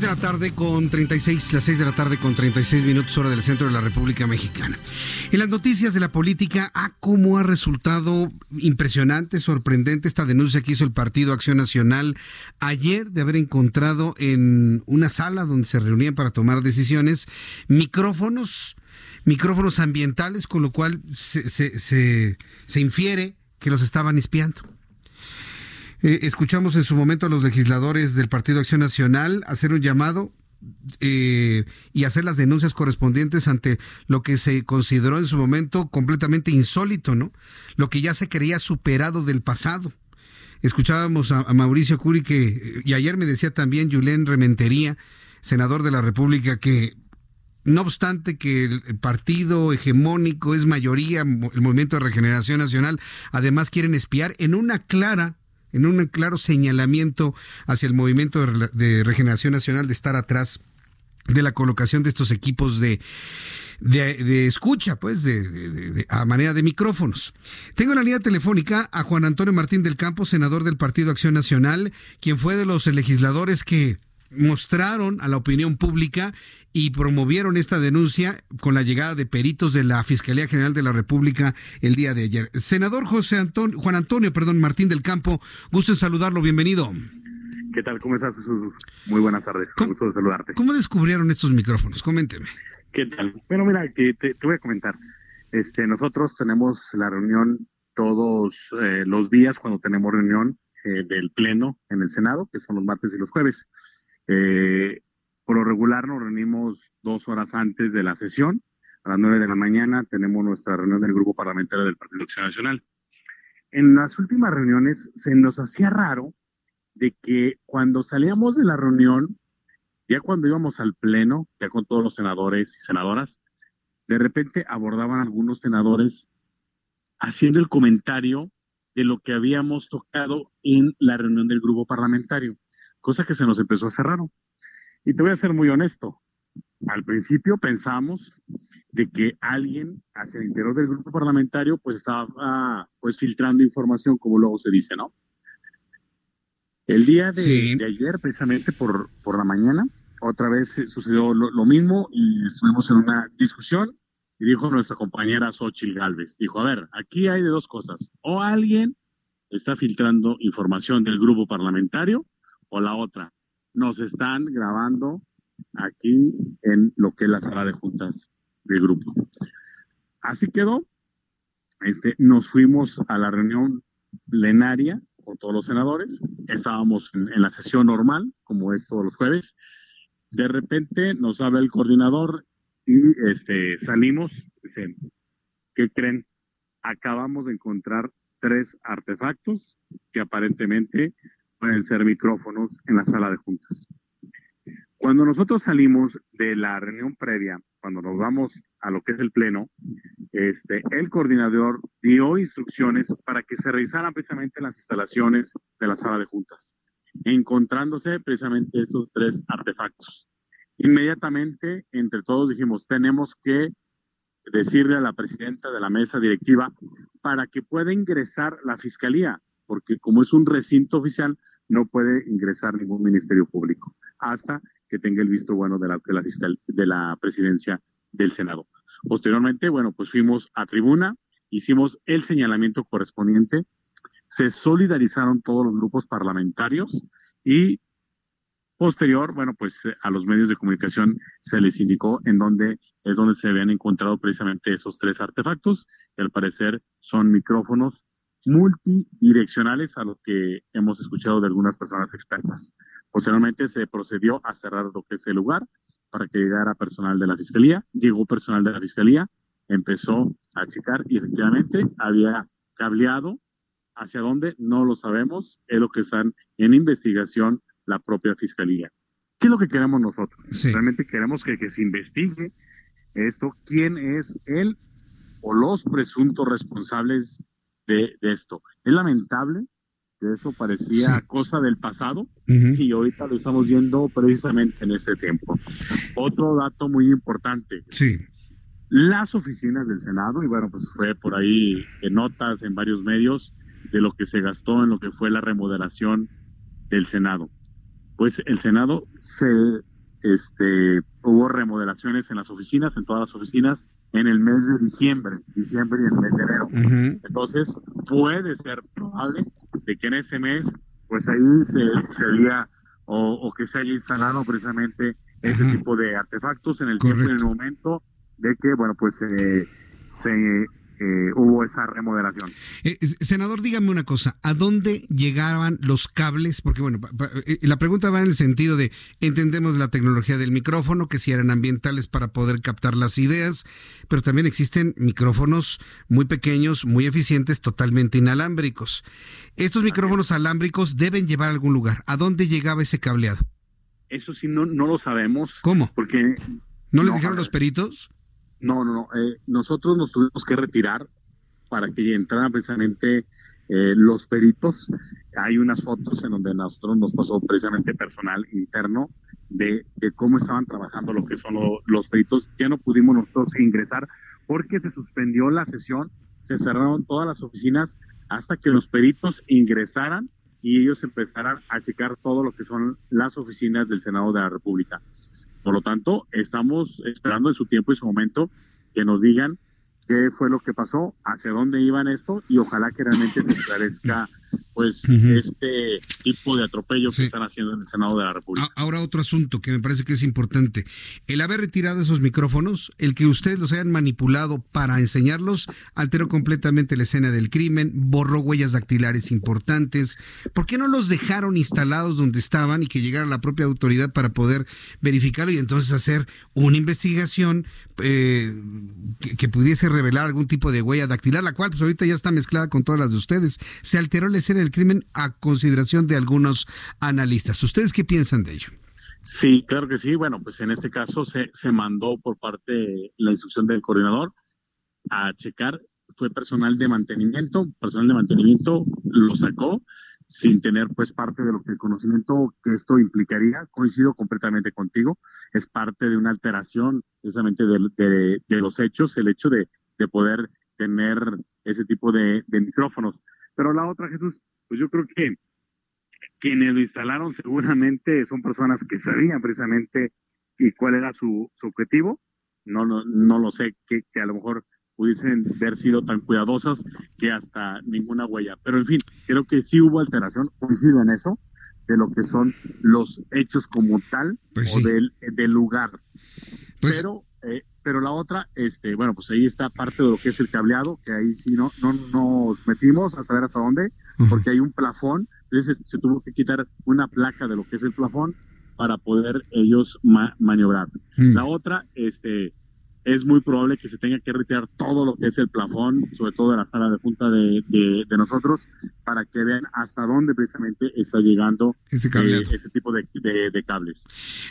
6 de la tarde con 36, las 6 de la tarde con 36 minutos hora del centro de la República Mexicana. En las noticias de la política, ¿a cómo ha resultado impresionante, sorprendente esta denuncia que hizo el Partido Acción Nacional ayer de haber encontrado en una sala donde se reunían para tomar decisiones micrófonos, micrófonos ambientales, con lo cual se, se infiere que los estaban espiando. Eh, escuchamos en su momento a los legisladores del Partido Acción Nacional hacer un llamado eh, y hacer las denuncias correspondientes ante lo que se consideró en su momento completamente insólito, ¿no? Lo que ya se creía superado del pasado. Escuchábamos a, a Mauricio Curi que, y ayer me decía también Julen Rementería, senador de la República, que no obstante que el partido hegemónico es mayoría, el Movimiento de Regeneración Nacional, además quieren espiar en una clara en un claro señalamiento hacia el movimiento de regeneración nacional de estar atrás de la colocación de estos equipos de, de, escucha, pues, de, de, a manera de micrófonos. Tengo en la línea telefónica a Juan Antonio Martín del Campo, senador del Partido Acción Nacional, quien fue de los legisladores que mostraron a la opinión pública y promovieron esta denuncia con la llegada de peritos de la Fiscalía General de la República el día de ayer. Senador José Antonio, Juan Antonio, perdón, Martín del Campo, gusto en saludarlo, bienvenido. ¿Qué tal? ¿Cómo estás, Jesús? Muy buenas tardes. Con gusto de saludarte. ¿Cómo descubrieron estos micrófonos? Coménteme. ¿Qué tal? Bueno, mira, te, te, voy a comentar. Este, nosotros tenemos la reunión todos eh, los días cuando tenemos reunión eh, del Pleno en el Senado, que son los martes y los jueves. Eh, por lo regular nos reunimos dos horas antes de la sesión. A las nueve de la mañana tenemos nuestra reunión del Grupo Parlamentario del Partido Acción Nacional. En las últimas reuniones se nos hacía raro de que cuando salíamos de la reunión, ya cuando íbamos al pleno, ya con todos los senadores y senadoras, de repente abordaban algunos senadores haciendo el comentario de lo que habíamos tocado en la reunión del grupo parlamentario, cosa que se nos empezó a hacer raro. Y te voy a ser muy honesto, al principio pensamos de que alguien hacia el interior del grupo parlamentario pues estaba pues filtrando información, como luego se dice, ¿no? El día de, ayer, precisamente por, por la mañana, otra vez sucedió lo, mismo y estuvimos en una discusión y dijo nuestra compañera Xochil Galvez, dijo, a ver, aquí hay de dos cosas, o alguien está filtrando información del grupo parlamentario o la otra, nos están grabando aquí en lo que es la sala de juntas del grupo. Así quedó, este, nos fuimos a la reunión plenaria con todos los senadores. Estábamos en, la sesión normal, como es todos los jueves. De repente nos habla el coordinador y este, salimos. Dicen, ¿qué creen? Acabamos de encontrar tres artefactos que aparentemente pueden ser micrófonos en la sala de juntas. Cuando nosotros salimos de la reunión previa, cuando nos vamos a lo que es el pleno, este, el coordinador dio instrucciones para que se revisaran precisamente las instalaciones de la sala de juntas, encontrándose precisamente esos tres artefactos. Inmediatamente, entre todos dijimos, tenemos que decirle a la presidenta de la mesa directiva para que pueda ingresar la fiscalía, porque como es un recinto oficial, no puede ingresar ningún ministerio público hasta que tenga el visto bueno de la, de la, presidencia del Senado. Posteriormente, bueno, pues fuimos a tribuna, hicimos el señalamiento correspondiente, se solidarizaron todos los grupos parlamentarios y posterior, bueno, pues a los medios de comunicación se les indicó en dónde es donde se habían encontrado precisamente esos tres artefactos, que al parecer son micrófonos multidireccionales a lo que hemos escuchado de algunas personas expertas. Posteriormente se procedió a cerrar lo que es el lugar para que llegara personal de la fiscalía. Llegó personal de la fiscalía, empezó a checar y efectivamente había cableado. ¿Hacia dónde? No lo sabemos. Es lo que están en investigación la propia fiscalía. ¿Qué es lo que queremos nosotros? Realmente queremos que, que se investigue esto, quién es él o los presuntos responsables de, esto. Es lamentable que eso parecía cosa del pasado y ahorita lo estamos viendo precisamente en este tiempo. Otro dato muy importante. Sí. Las oficinas del Senado, y bueno, pues fue por ahí en notas en varios medios de lo que se gastó en lo que fue la remodelación del Senado. Pues el Senado se este, hubo remodelaciones en las oficinas, en todas las oficinas, en el mes de diciembre, diciembre y el mes de enero. Entonces, puede ser probable de que en ese mes, pues ahí se, se había, o, que se haya instalado precisamente ese tipo de artefactos en el tiempo en el momento de que, bueno, pues eh, se eh, hubo esa remodelación. Eh, senador, dígame una cosa, ¿a dónde llegaban los cables? Porque bueno, eh, la pregunta va en el sentido de, entendemos la tecnología del micrófono, que si eran ambientales para poder captar las ideas, pero también existen micrófonos muy pequeños, muy eficientes, totalmente inalámbricos. Estos micrófonos alámbricos deben llevar a algún lugar. ¿A dónde llegaba ese cableado? Eso sí, no, no lo sabemos. ¿Cómo? Porque... ¿No, les dijeron los peritos? No, no, no. Eh, nosotros nos tuvimos que retirar para que entraran precisamente eh, los peritos. Hay unas fotos en donde nosotros nos pasó precisamente personal interno de, cómo estaban trabajando lo que son los peritos. Ya no pudimos nosotros ingresar porque se suspendió la sesión, se cerraron todas las oficinas hasta que los peritos ingresaran y ellos empezaran a checar todo lo que son las oficinas del Senado de la República. Por lo tanto, estamos esperando en su tiempo y su momento que nos digan qué fue lo que pasó, hacia dónde iban esto y ojalá que realmente se esclarezca pues este tipo de atropello que están haciendo en el Senado de la República. Ahora otro asunto que me parece que es importante. El haber retirado esos micrófonos, el que ustedes los hayan manipulado para enseñarlos, alteró completamente la escena del crimen, borró huellas dactilares importantes. ¿Por qué no los dejaron instalados donde estaban y que llegara la propia autoridad para poder verificarlo y entonces hacer una investigación eh, que, pudiese revelar algún tipo de huella dactilar, la cual pues ahorita ya está mezclada con todas las de ustedes. Se alteró la escena del crimen a consideración de algunos analistas. ¿Ustedes qué piensan de ello? Sí, claro que sí. Bueno, pues en este caso se, se mandó por parte de la instrucción del coordinador a checar. Fue personal de mantenimiento, personal de mantenimiento lo sacó sin tener pues parte de lo que el conocimiento que esto implicaría. Coincido completamente contigo, es parte de una alteración precisamente de, de, los hechos, el hecho de, de poder tener ese tipo de, micrófonos. Pero la otra, Jesús, pues yo creo que quienes lo instalaron seguramente son personas que sabían precisamente y cuál era su, su objetivo. No, no, no lo sé, que, que a lo mejor pudiesen haber sido tan cuidadosas que hasta ninguna huella. Pero en fin, creo que sí hubo alteración, coincido en eso, de lo que son los hechos como tal pues o del, del, lugar. Pues pero, eh, pero la otra, este, bueno, pues ahí está parte de lo que es el cableado, que ahí sí no, no nos metimos a saber hasta dónde, porque hay un plafón, entonces se, tuvo que quitar una placa de lo que es el plafón para poder ellos maniobrar. Mm. La otra, este, es muy probable que se tenga que retirar todo lo que es el plafón, sobre todo de la sala de junta de, de, nosotros, para que vean hasta dónde precisamente está llegando ese, eh, ese tipo de, de, cables.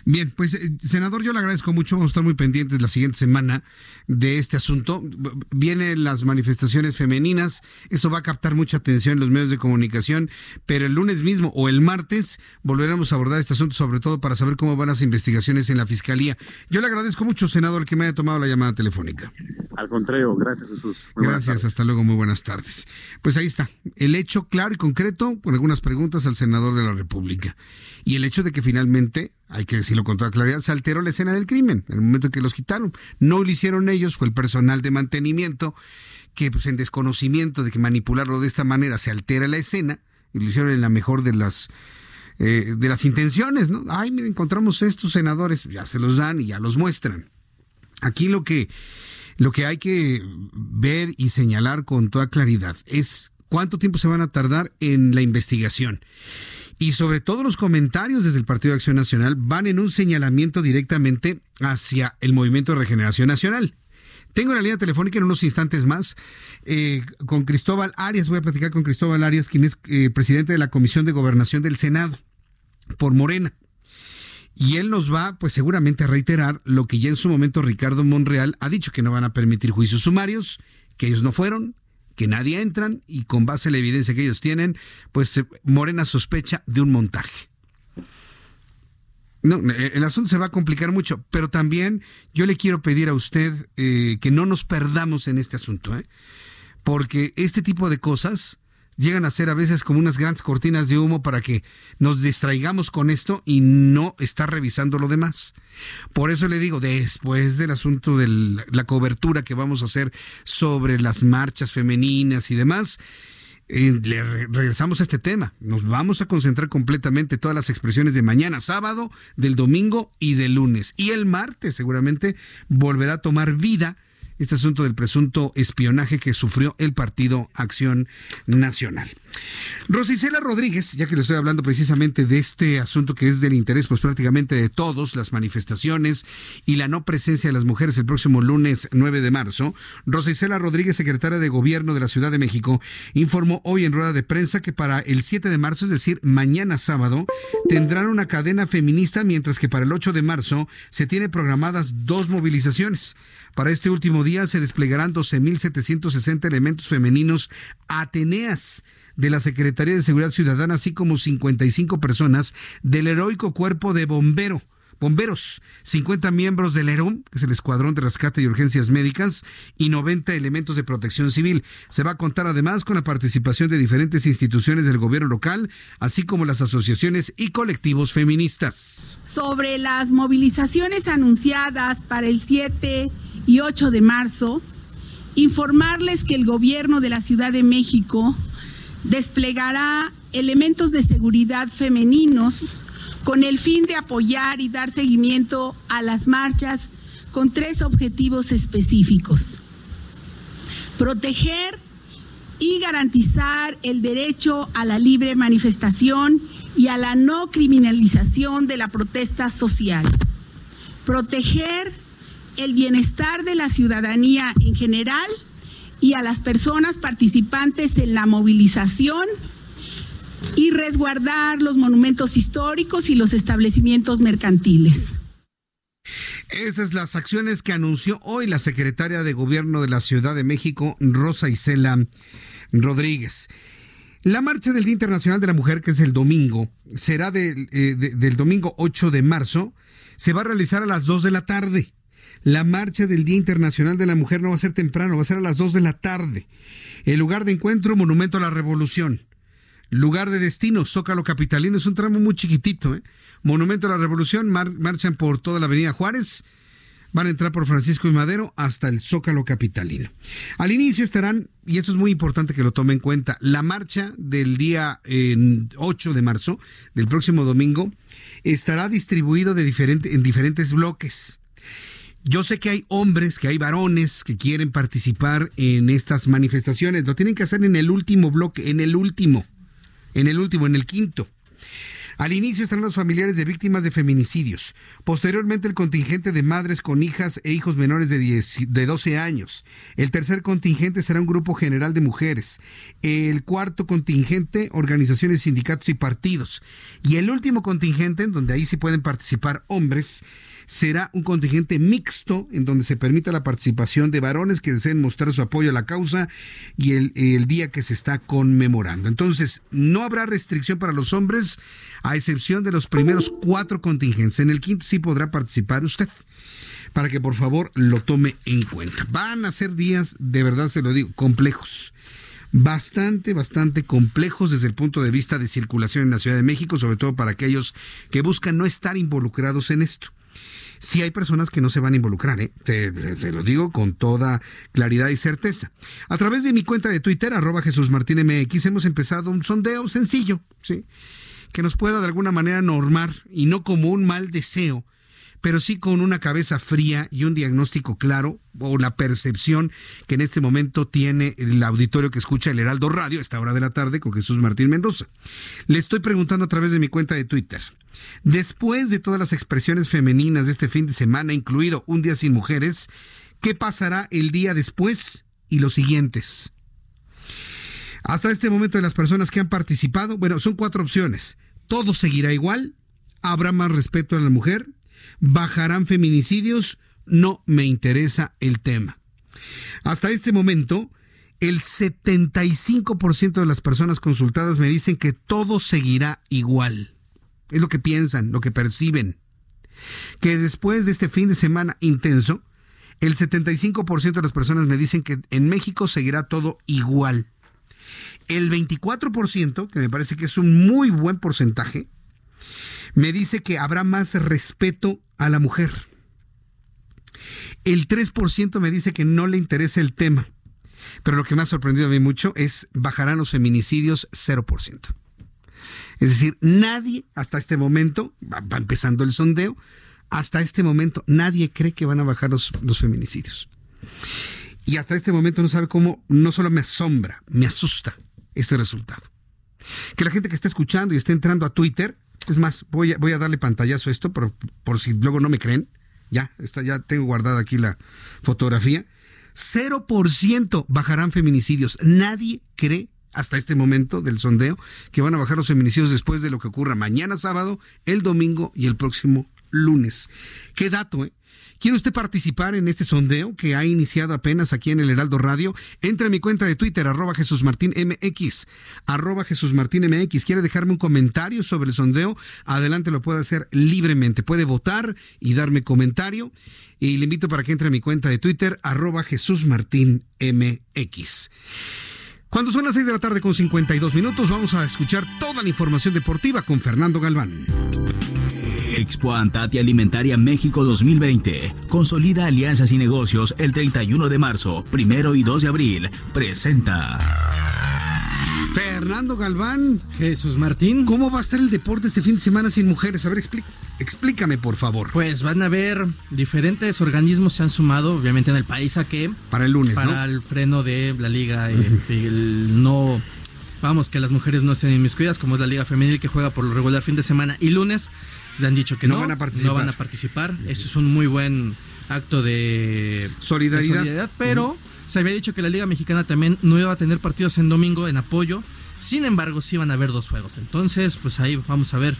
Bien, pues eh, senador, yo le agradezco mucho, vamos a estar muy pendientes la siguiente semana de este asunto. Vienen las manifestaciones femeninas, eso va a captar mucha atención en los medios de comunicación, pero el lunes mismo o el martes volveremos a abordar este asunto, sobre todo para saber cómo van las investigaciones en la Fiscalía. Yo le agradezco mucho, senador, que me haya tomado la llamada telefónica. Al contrario, gracias Jesús. gracias, hasta luego, muy buenas tardes. Pues ahí está, el hecho claro y concreto, con algunas preguntas al senador de la República. Y el hecho de que finalmente, hay que decirlo con toda claridad, se alteró la escena del crimen, en el momento en que los quitaron. No lo hicieron ellos, fue el personal de mantenimiento que pues en desconocimiento de que manipularlo de esta manera se altera la escena, y lo hicieron en la mejor de las eh, de las intenciones, ¿no? Ay, mira, encontramos estos senadores, ya se los dan y ya los muestran. Aquí lo que, lo que hay que ver y señalar con toda claridad es cuánto tiempo se van a tardar en la investigación. Y sobre todo los comentarios desde el Partido de Acción Nacional van en un señalamiento directamente hacia el Movimiento de Regeneración Nacional. Tengo la línea telefónica en unos instantes más eh, con Cristóbal Arias. Voy a platicar con Cristóbal Arias, quien es eh, presidente de la Comisión de Gobernación del Senado por Morena. Y él nos va, pues seguramente, a reiterar lo que ya en su momento Ricardo Monreal ha dicho, que no van a permitir juicios sumarios, que ellos no fueron, que nadie entran y con base en la evidencia que ellos tienen, pues Morena sospecha de un montaje. No, eh, el asunto se va a complicar mucho, pero también yo le quiero pedir a usted eh, que no nos perdamos en este asunto, ¿eh? porque este tipo de cosas llegan a ser a veces como unas grandes cortinas de humo para que nos distraigamos con esto y no estar revisando lo demás. Por eso le digo, después del asunto de la cobertura que vamos a hacer sobre las marchas femeninas y demás, eh, le regresamos a este tema. Nos vamos a concentrar completamente todas las expresiones de mañana, sábado, del domingo y del lunes. Y el martes seguramente volverá a tomar vida este asunto del presunto espionaje que sufrió el Partido Acción Nacional. Rosicela Rodríguez, ya que le estoy hablando precisamente de este asunto que es del interés pues prácticamente de todos, las manifestaciones y la no presencia de las mujeres el próximo lunes 9 de marzo, Rosicela Rodríguez, secretaria de Gobierno de la Ciudad de México, informó hoy en rueda de prensa que para el 7 de marzo, es decir, mañana sábado, tendrán una cadena feminista, mientras que para el 8 de marzo se tiene programadas dos movilizaciones. Para este último día se desplegarán 12.760 elementos femeninos Ateneas de la Secretaría de Seguridad Ciudadana, así como 55 personas del heroico cuerpo de bombero bomberos, 50 miembros del ERUM, que es el Escuadrón de Rescate y Urgencias Médicas, y 90 elementos de protección civil. Se va a contar además con la participación de diferentes instituciones del gobierno local, así como las asociaciones y colectivos feministas. Sobre las movilizaciones anunciadas para el 7 y 8 de marzo, informarles que el gobierno de la Ciudad de México desplegará elementos de seguridad femeninos con el fin de apoyar y dar seguimiento a las marchas con tres objetivos específicos. Proteger y garantizar el derecho a la libre manifestación y a la no criminalización de la protesta social. Proteger el bienestar de la ciudadanía en general y a las personas participantes en la movilización y resguardar los monumentos históricos y los establecimientos mercantiles. Esas las acciones que anunció hoy la secretaria de Gobierno de la Ciudad de México, Rosa Isela Rodríguez. La marcha del Día Internacional de la Mujer, que es el domingo, será del, eh, del domingo 8 de marzo, se va a realizar a las 2 de la tarde. La marcha del Día Internacional de la Mujer no va a ser temprano, va a ser a las 2 de la tarde. El lugar de encuentro, Monumento a la Revolución. Lugar de destino, Zócalo Capitalino, es un tramo muy chiquitito. ¿eh? Monumento a la Revolución, marchan por toda la Avenida Juárez, van a entrar por Francisco y Madero hasta el Zócalo Capitalino. Al inicio estarán, y esto es muy importante que lo tomen en cuenta, la marcha del día 8 de marzo, del próximo domingo, estará distribuido de en diferentes bloques. Yo sé que hay hombres, que hay varones que quieren participar en estas manifestaciones. Lo tienen que hacer en el último bloque, en el último, en el último, en el quinto. Al inicio estarán los familiares de víctimas de feminicidios. Posteriormente el contingente de madres con hijas e hijos menores de, de 12 años. El tercer contingente será un grupo general de mujeres. El cuarto contingente, organizaciones, sindicatos y partidos. Y el último contingente, en donde ahí sí pueden participar hombres, será un contingente mixto en donde se permita la participación de varones que deseen mostrar su apoyo a la causa y el, día que se está conmemorando. Entonces, no habrá restricción para los hombres, a excepción de los primeros cuatro contingentes. En el quinto sí podrá participar usted para que por favor lo tome en cuenta. Van a ser días, de verdad se lo digo, complejos. Bastante, bastante complejos desde el punto de vista de circulación en la Ciudad de México, sobre todo para aquellos que buscan no estar involucrados en esto sí hay personas que no se van a involucrar, ¿eh? te, lo digo con toda claridad y certeza. A través de mi cuenta de Twitter, arroba Jesús Martín hemos empezado un sondeo sencillo, ¿sí? que nos pueda de alguna manera normar y no como un mal deseo, pero sí con una cabeza fría y un diagnóstico claro o la percepción que en este momento tiene el auditorio que escucha el Heraldo Radio a esta hora de la tarde con Jesús Martín Mendoza. Le estoy preguntando a través de mi cuenta de Twitter. Después de todas las expresiones femeninas de este fin de semana, incluido Un Día Sin Mujeres, ¿qué pasará el día después y los siguientes? Hasta este momento de las personas que han participado, bueno, son cuatro opciones. Todo seguirá igual, habrá más respeto a la mujer, bajarán feminicidios, no me interesa el tema. Hasta este momento, el 75% de las personas consultadas me dicen que todo seguirá igual. Es lo que piensan, lo que perciben. Que después de este fin de semana intenso, el 75% de las personas me dicen que en México seguirá todo igual. El 24%, que me parece que es un muy buen porcentaje, me dice que habrá más respeto a la mujer. El 3% me dice que no le interesa el tema. Pero lo que me ha sorprendido a mí mucho es bajarán los feminicidios 0%. Es decir, nadie hasta este momento, va, empezando el sondeo, hasta este momento nadie cree que van a bajar los, los feminicidios. Y hasta este momento no sabe cómo, no solo me asombra, me asusta este resultado. Que la gente que está escuchando y está entrando a Twitter, es más, voy a, voy a darle pantallazo a esto por, por si luego no me creen. Ya, está, ya tengo guardada aquí la fotografía. 0% bajarán feminicidios. Nadie cree hasta este momento del sondeo que van a bajar los feminicidios después de lo que ocurra mañana sábado, el domingo y el próximo lunes. Qué dato, ¿eh? ¿Quiere usted participar en este sondeo que ha iniciado apenas aquí en el Heraldo Radio? Entre a mi cuenta de Twitter, arroba Jesús Martín arroba Jesús Martín. ¿Quiere dejarme un comentario sobre el sondeo? Adelante lo puede hacer libremente. Puede votar y darme comentario. Y le invito para que entre a mi cuenta de Twitter, arroba Jesús Martín. Cuando son las 6 de la tarde con 52 minutos, vamos a escuchar toda la información deportiva con Fernando Galván. Expo Antati Alimentaria México 2020. Consolida alianzas y negocios el 31 de marzo, primero y 2 de abril. Presenta. Fernando Galván. Jesús Martín. ¿Cómo va a estar el deporte este fin de semana sin mujeres? A ver, explícame, por favor. Pues van a haber diferentes organismos se han sumado, obviamente en el país a que... Para el lunes, Para el freno de la liga, eh, el no... Vamos, que las mujeres no estén inmiscuidas, como es la liga femenil que juega por lo regular fin de semana y lunes. Le han dicho que no, van a participar. No van a participar. Eso es un muy buen acto de solidaridad. pero se había dicho que la Liga Mexicana también no iba a tener partidos en domingo en apoyo. Sin embargo, sí van a haber dos juegos. Entonces, pues ahí vamos a ver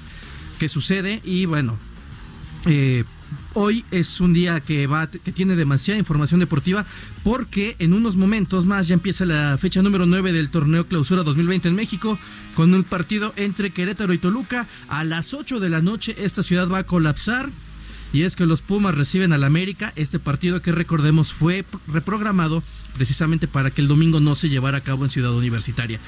qué sucede. Y bueno, eh, hoy es un día que va que tiene demasiada información deportiva porque en unos momentos más ya empieza la fecha número 9 del torneo Clausura 2020 en México con un partido entre Querétaro y Toluca a las 8 de la noche esta ciudad va a colapsar y es que los Pumas reciben al América, este partido que recordemos fue reprogramado precisamente para que el domingo no se llevara a cabo en Ciudad Universitaria.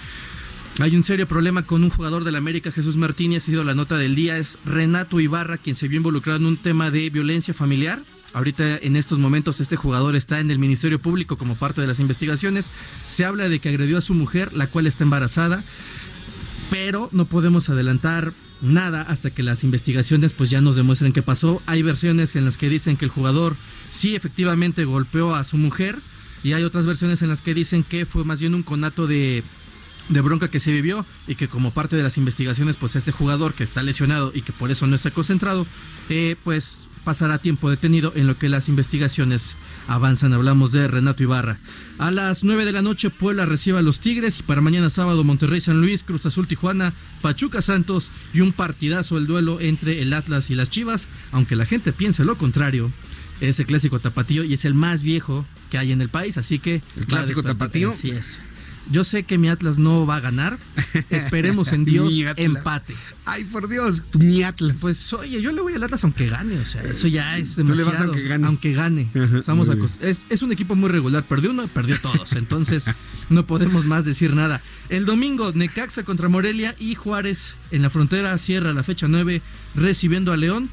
Hay un serio problema con un jugador del América, Jesús Martínez, ha sido la nota del día, es Renato Ibarra, quien se vio involucrado en un tema de violencia familiar. Ahorita en estos momentos este jugador está en el Ministerio Público como parte de las investigaciones. Se habla de que agredió a su mujer, la cual está embarazada, pero no podemos adelantar nada hasta que las investigaciones pues ya nos demuestren qué pasó. Hay versiones en las que dicen que el jugador sí efectivamente golpeó a su mujer y hay otras versiones en las que dicen que fue más bien un conato de de bronca que se vivió y que como parte de las investigaciones pues este jugador que está lesionado y que por eso no está concentrado eh, pues pasará tiempo detenido en lo que las investigaciones avanzan. Hablamos de Renato Ibarra. A las 9 de la noche Puebla recibe a los Tigres y para mañana sábado Monterrey San Luis, Cruz Azul Tijuana, Pachuca Santos y un partidazo el duelo entre el Atlas y las Chivas, aunque la gente piense lo contrario. Es el clásico tapatío y es el más viejo que hay en el país, así que... El clásico tapatío. Sí es. Yo sé que mi Atlas no va a ganar. Esperemos en Dios empate. Ay, por Dios, mi Atlas. Pues oye, yo le voy al Atlas aunque gane, o sea, eso ya es demasiado. aunque gane. Aunque gane. Estamos es, es, un equipo muy regular, perdió uno, perdió todos, entonces no podemos más decir nada. El domingo Necaxa contra Morelia y Juárez en la frontera cierra la fecha 9 recibiendo a León.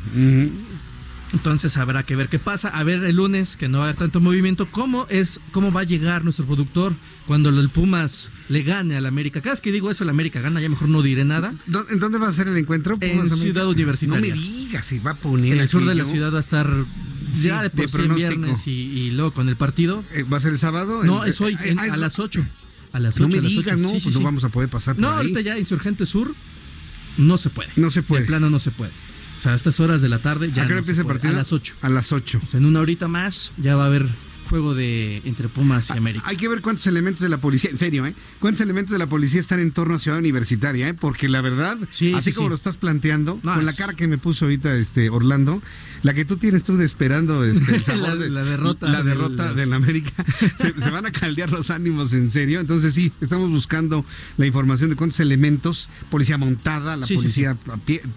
Entonces habrá que ver qué pasa. A ver el lunes que no va a haber tanto movimiento. ¿Cómo es, cómo va a llegar nuestro productor cuando el Pumas le gane al América? Cada vez que digo eso, el América gana, ya mejor no diré nada. ¿En dónde va a ser el encuentro? en Ciudad Universitaria. No me digas, se va a poner. En el sur de la ciudad va a estar ya de por viernes y, luego con el partido. Eh, ¿Va a ser el sábado? No, es hoy, a las 8. A las 8. No me digas, no, pues no vamos a poder pasar. Por no, ahorita ya Insurgente Sur no se puede. No se puede. De plano no se puede. O sea, a estas horas de la tarde ya. ¿A qué hora empieza el partido? A las 8. A las 8. O sea, en una horita más ya va a haber juego de entre Pumas y ah, América. Hay que ver cuántos elementos de la policía, en serio, ¿eh? ¿Cuántos elementos de la policía están en torno a Ciudad Universitaria, eh? Porque la verdad, así como lo estás planteando, con la cara que me puso ahorita este Orlando, la que tú tienes tú de esperando este, el sabor la, de, la derrota, la derrota de la América, se, van a caldear los ánimos en serio. Entonces sí, estamos buscando la información de cuántos elementos, policía montada, la policía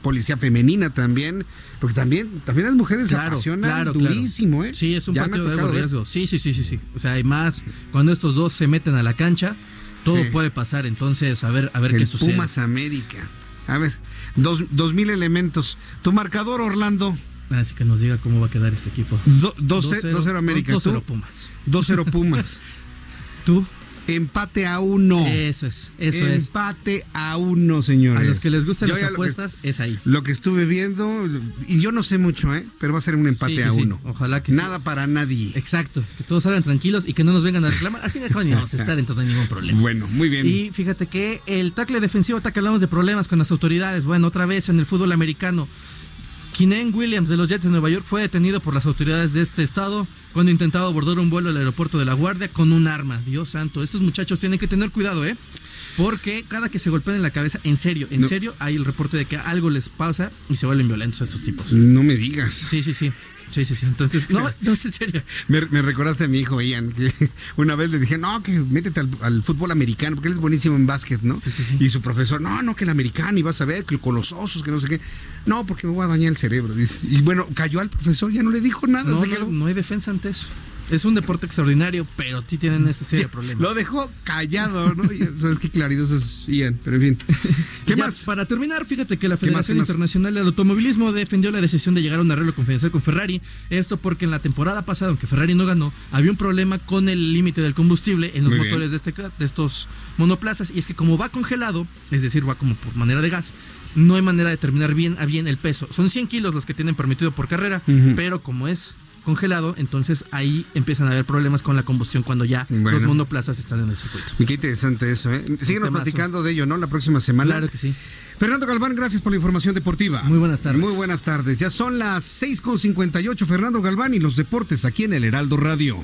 policía femenina también, porque también también las mujeres se apasionan durísimo, ¿eh? Sí, es un partido de riesgo. Sí, sí, sí, sí, sí. O sea, hay más cuando estos dos se meten a la cancha, todo puede pasar. Entonces, a ver, a ver qué sucede. Pumas América. A ver, dos, dos mil elementos. Tu marcador, Orlando. Así que nos diga cómo va a quedar este equipo. 2-0 América. 2-0 Pumas. 2-0 Pumas. ¿Tú? Empate a uno. Eso es, eso es. Empate a uno, señores. A los que les gustan las apuestas, es ahí. Lo que estuve viendo, y yo no sé mucho, ¿eh? Pero va a ser un empate a uno. Ojalá que Nada para nadie. Exacto, que todos salgan tranquilos y que no nos vengan a reclamar. Al fin y al cabo ni vamos a estar, entonces no hay ningún problema. Bueno, muy bien. Y fíjate que el tackle defensivo, ataque hablamos de problemas con las autoridades. Bueno, otra vez en el fútbol americano. Kinen Williams de los Jets de Nueva York fue detenido por las autoridades de este estado cuando intentaba abordar un vuelo al aeropuerto de La Guardia con un arma. Dios santo, estos muchachos tienen que tener cuidado, ¿eh? Porque cada que se golpean en la cabeza, en serio, en serio, hay el reporte de que algo les pasa y se vuelven violentos esos tipos. No me digas. Sí, sí, sí. Sí, sí, sí. Entonces, no, no es en serio. Me, recordaste a mi hijo Ian, que una vez le dije, no, que métete al, fútbol americano, porque él es buenísimo en básquet, ¿no? Sí, sí, sí. Y su profesor, no, no, que el americano, y vas a ver, que con los osos, que no sé qué. No, porque me voy a dañar el cerebro. Y bueno, cayó al profesor, ya no le dijo nada. No, no hay defensa ante eso. Es un deporte extraordinario, pero sí tienen esta serie de problemas. Lo dejó callado, ¿no? Sabes qué claridad es bien, pero en fin. ¿Qué más? Para terminar, fíjate que la Federación Internacional del Automovilismo defendió la decisión de llegar a un arreglo confidencial con Ferrari. Esto porque en la temporada pasada, aunque Ferrari no ganó, había un problema con el límite del combustible en los motores de, este, de estos monoplazas. Y es que como va congelado, es decir, va como por manera de gas, no hay manera de determinar bien a bien el peso. Son 100 kilos los que tienen permitido por carrera, pero como es congelado, entonces ahí empiezan a haber problemas con la combustión cuando ya los monoplazas están en el circuito. Y qué interesante eso, ¿eh? Síguenos platicando de ello, ¿no? La próxima semana. Claro que sí. Fernando Galván, gracias por la información deportiva. Muy buenas tardes. Muy buenas tardes. Ya son las 6.58, Fernando Galván y los deportes aquí en el Heraldo Radio.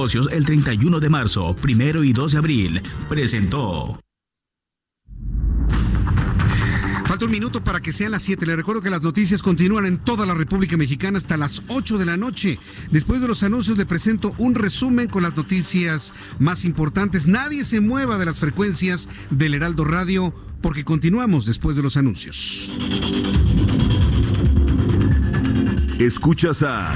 el 31 de marzo, 1 y 2 de abril. Presentó. Falta un minuto para que sean las 7. Le recuerdo que las noticias continúan en toda la República Mexicana hasta las 8 de la noche. Después de los anuncios le presento un resumen con las noticias más importantes. Nadie se mueva de las frecuencias del Heraldo Radio porque continuamos después de los anuncios. Escuchas a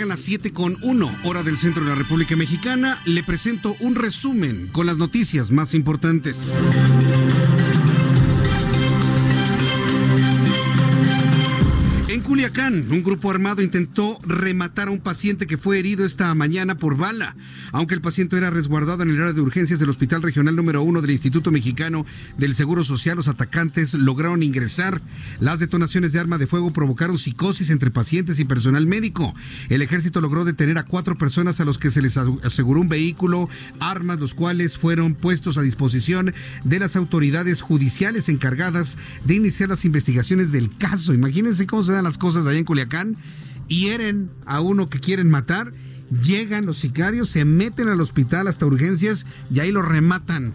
Marca las 7 con 1 hora del centro de la República Mexicana, le presento un resumen con las noticias más importantes. Un grupo armado intentó rematar a un paciente que fue herido esta mañana por bala. Aunque el paciente era resguardado en el área de urgencias del Hospital Regional número 1 del Instituto Mexicano del Seguro Social, los atacantes lograron ingresar. Las detonaciones de arma de fuego provocaron psicosis entre pacientes y personal médico. El ejército logró detener a cuatro personas a los que se les aseguró un vehículo, armas, los cuales fueron puestos a disposición de las autoridades judiciales encargadas de iniciar las investigaciones del caso. Imagínense cómo se dan las cosas allá en Culiacán. Hieren a uno que quieren matar, llegan los sicarios, se meten al hospital hasta urgencias y ahí lo rematan.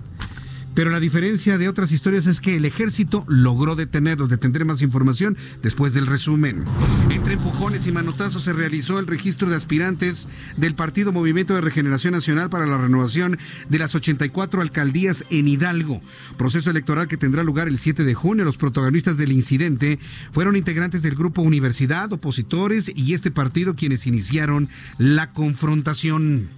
Pero la diferencia de otras historias es que el ejército logró detenerlos. Detendré más información después del resumen. Entre empujones y manotazos se realizó el registro de aspirantes del Partido Movimiento de Regeneración Nacional para la renovación de las 84 alcaldías en Hidalgo. Proceso electoral que tendrá lugar el 7 de junio. Los protagonistas del incidente fueron integrantes del grupo Universidad, opositores y este partido quienes iniciaron la confrontación.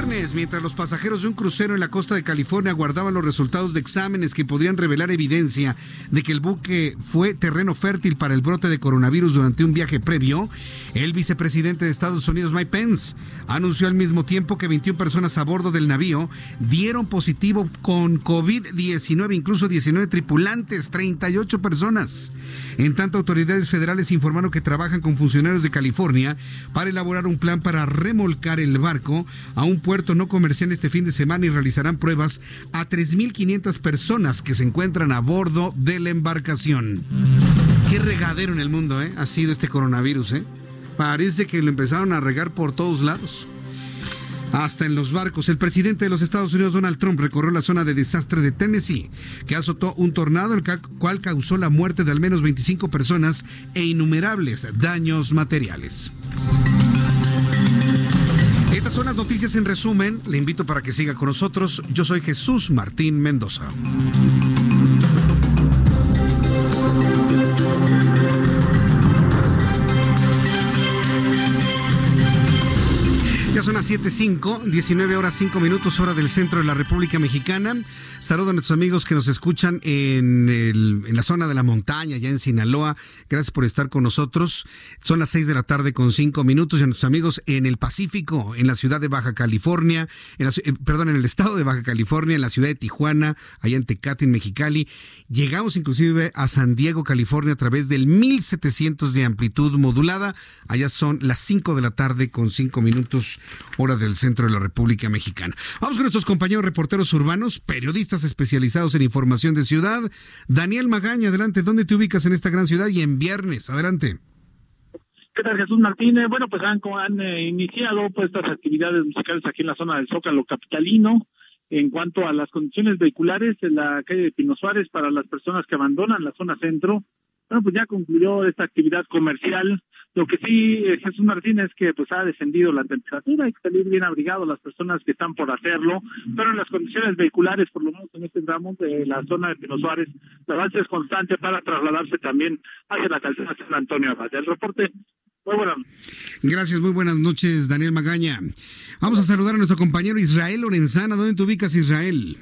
Viernes, mientras los pasajeros de un crucero en la costa de California guardaban los resultados de exámenes que podrían revelar evidencia de que el buque fue terreno fértil para el brote de coronavirus durante un viaje previo, el vicepresidente de Estados Unidos, Mike Pence, anunció al mismo tiempo que 21 personas a bordo del navío dieron positivo con COVID-19, incluso 19 tripulantes, 38 personas. En tanto, autoridades federales informaron que trabajan con funcionarios de California para elaborar un plan para remolcar el barco a un puerto no comercial este fin de semana y realizarán pruebas a 3.500 personas que se encuentran a bordo de la embarcación. Qué regadero en el mundo ¿eh? ha sido este coronavirus. ¿eh? Parece que lo empezaron a regar por todos lados. Hasta en los barcos, el presidente de los Estados Unidos, Donald Trump, recorrió la zona de desastre de Tennessee, que azotó un tornado, el cual causó la muerte de al menos 25 personas e innumerables daños materiales. Son las noticias en resumen. Le invito para que siga con nosotros. Yo soy Jesús Martín Mendoza. Las 7.05, 19 horas 5 minutos, hora del centro de la República Mexicana. Saludo a nuestros amigos que nos escuchan en la zona de la montaña, ya en Sinaloa. Gracias por estar con nosotros. Son las 6 de la tarde con 5 minutos. Y a nuestros amigos en el Pacífico, en la ciudad de Baja California, en la, eh, perdón, en el estado de Baja California, en la ciudad de Tijuana, allá en Tecate, en Mexicali. Llegamos inclusive a San Diego, California, a través del 1700 de amplitud modulada. Allá son las 5 de la tarde con 5 minutos, hora del centro de la República Mexicana. Vamos con nuestros compañeros reporteros urbanos, periodistas especializados en información de ciudad. Daniel Magaña, adelante, ¿dónde te ubicas en esta gran ciudad y en viernes? Adelante. ¿Qué tal Jesús Martínez? Bueno, pues han, han eh, iniciado pues estas actividades musicales aquí en la zona del Zócalo Capitalino. En cuanto a las condiciones vehiculares en la calle de Pino Suárez para las personas que abandonan la zona centro, bueno, pues ya concluyó esta actividad comercial lo que sí, eh, Jesús Martínez, es que pues ha descendido la temperatura, hay que salir bien abrigados las personas que están por hacerlo, pero en las condiciones vehiculares, por lo menos en este tramo de la zona de Pino Suárez, la avance es constante para trasladarse también hacia la calzada San Antonio Abad. El reporte muy buenas Gracias, muy buenas noches, Daniel Magaña. Vamos a saludar a nuestro compañero Israel Lorenzana. ¿Dónde te ubicas, Israel?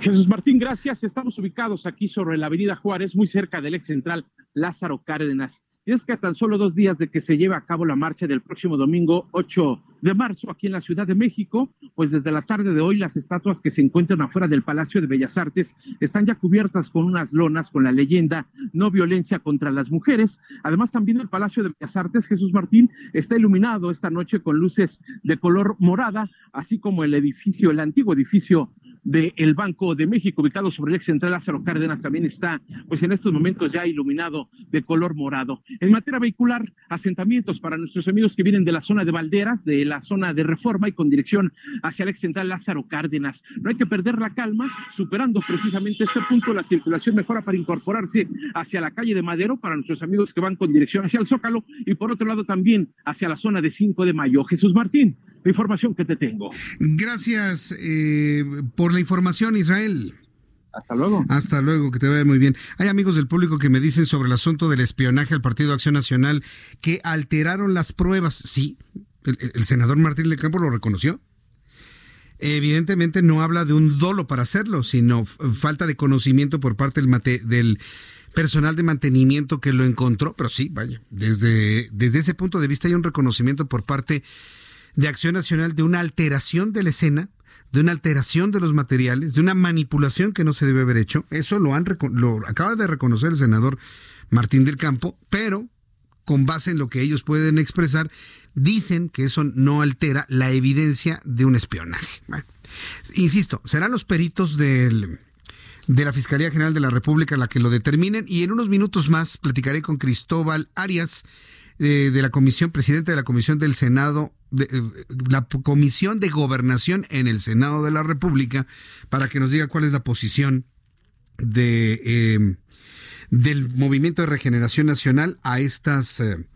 Jesús Martín, gracias. Estamos ubicados aquí sobre la Avenida Juárez, muy cerca del ex central Lázaro Cárdenas. Y es que a tan solo dos días de que se lleve a cabo la marcha del próximo domingo 8 de marzo aquí en la Ciudad de México, pues desde la tarde de hoy las estatuas que se encuentran afuera del Palacio de Bellas Artes están ya cubiertas con unas lonas con la leyenda no violencia contra las mujeres. Además también el Palacio de Bellas Artes, Jesús Martín, está iluminado esta noche con luces de color morada, así como el edificio, el antiguo edificio del Banco de México, ubicado sobre el ex central Lázaro Cárdenas, también está, pues en estos momentos ya iluminado de color morado. En materia vehicular, asentamientos para nuestros amigos que vienen de la zona de Valderas, de la zona de Reforma y con dirección hacia el ex central Lázaro Cárdenas. No hay que perder la calma, superando precisamente este punto, la circulación mejora para incorporarse hacia la calle de Madero para nuestros amigos que van con dirección hacia el Zócalo y por otro lado también hacia la zona de 5 de Mayo. Jesús Martín, la información que te tengo. Gracias eh, por la información, Israel. Hasta luego. Hasta luego, que te vaya muy bien. Hay amigos del público que me dicen sobre el asunto del espionaje al Partido Acción Nacional que alteraron las pruebas. Sí, el, senador Martín Lecampo lo reconoció. Evidentemente no habla de un dolo para hacerlo, sino falta de conocimiento por parte del, del personal de mantenimiento que lo encontró. Pero sí, vaya, desde, desde ese punto de vista hay un reconocimiento por parte de Acción Nacional de una alteración de la escena de una alteración de los materiales, de una manipulación que no se debe haber hecho. Eso lo, han, lo acaba de reconocer el senador Martín del Campo, pero con base en lo que ellos pueden expresar, dicen que eso no altera la evidencia de un espionaje. insisto, serán los peritos del, de la Fiscalía General de la República la que lo determinen y en unos minutos más platicaré con Cristóbal Arias eh, de la Comisión, presidente de la Comisión del Senado eh, la Comisión de Gobernación en el Senado de la República para que nos diga cuál es la posición de eh, del Movimiento de Regeneración Nacional a estas eh,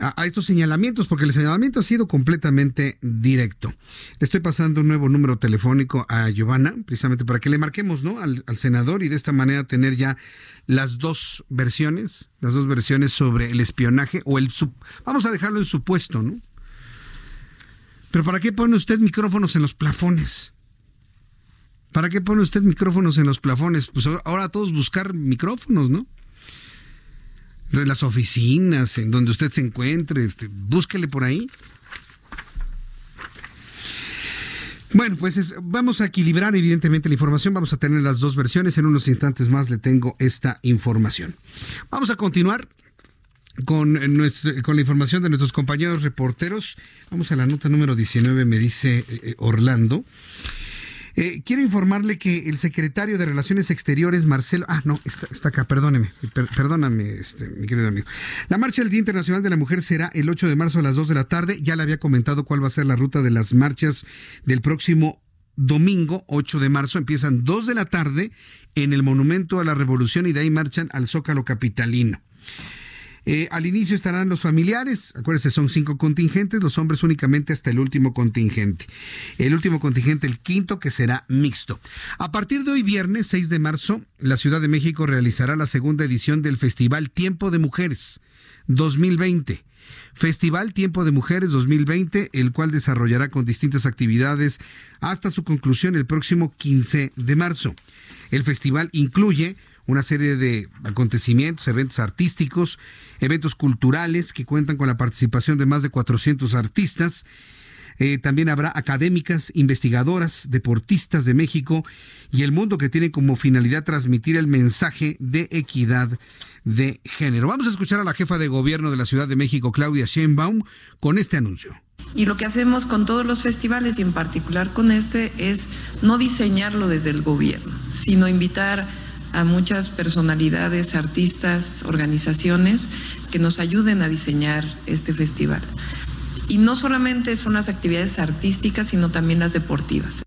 a, estos señalamientos, porque el señalamiento ha sido completamente directo. Le estoy pasando un nuevo número telefónico a Giovanna, precisamente para que le marquemos ¿no? al, senador y de esta manera tener ya las dos versiones, las dos versiones sobre el espionaje o el vamos a dejarlo en supuesto, ¿no? Pero ¿para qué pone usted micrófonos en los plafones? ¿Para qué pone usted micrófonos en los plafones? Pues ahora todos buscar micrófonos, ¿no? En las oficinas, en donde usted se encuentre, este, búsquele por ahí. Bueno, pues vamos a equilibrar evidentemente la información, vamos a tener las dos versiones, en unos instantes más le tengo esta información. Vamos a continuar con, con la información de nuestros compañeros reporteros. Vamos a la nota número 19, me dice eh, eh, Orlando. Eh, quiero informarle que el secretario de Relaciones Exteriores, Marcelo. Ah, no, está, acá, perdóneme, perdóname, este, mi querido amigo. La marcha del Día Internacional de la Mujer será el 8 de marzo a las 2 de la tarde. Ya le había comentado cuál va a ser la ruta de las marchas del próximo domingo 8 de marzo. Empiezan 2 de la tarde en el Monumento a la Revolución y de ahí marchan al Zócalo Capitalino. Eh, al inicio estarán los familiares, acuérdense, son cinco contingentes, los hombres únicamente hasta el último contingente. El último contingente, el quinto, que será mixto. A partir de hoy, viernes 6 de marzo, la Ciudad de México realizará la segunda edición del Festival Tiempo de Mujeres 2020 Festival Tiempo de Mujeres 2020, el cual desarrollará con distintas actividades hasta su conclusión el próximo 15 de marzo. El festival incluye una serie de acontecimientos, eventos artísticos, eventos culturales que cuentan con la participación de más de 400 artistas. Eh, también habrá académicas, investigadoras, deportistas de México y el mundo que tiene como finalidad transmitir el mensaje de equidad de género. Vamos a escuchar a la jefa de gobierno de la Ciudad de México, Claudia Sheinbaum, con este anuncio. Y lo que hacemos con todos los festivales y en particular con este es no diseñarlo desde el gobierno, sino invitar a muchas personalidades, artistas, organizaciones que nos ayuden a diseñar este festival. Y no solamente son las actividades artísticas, sino también las deportivas.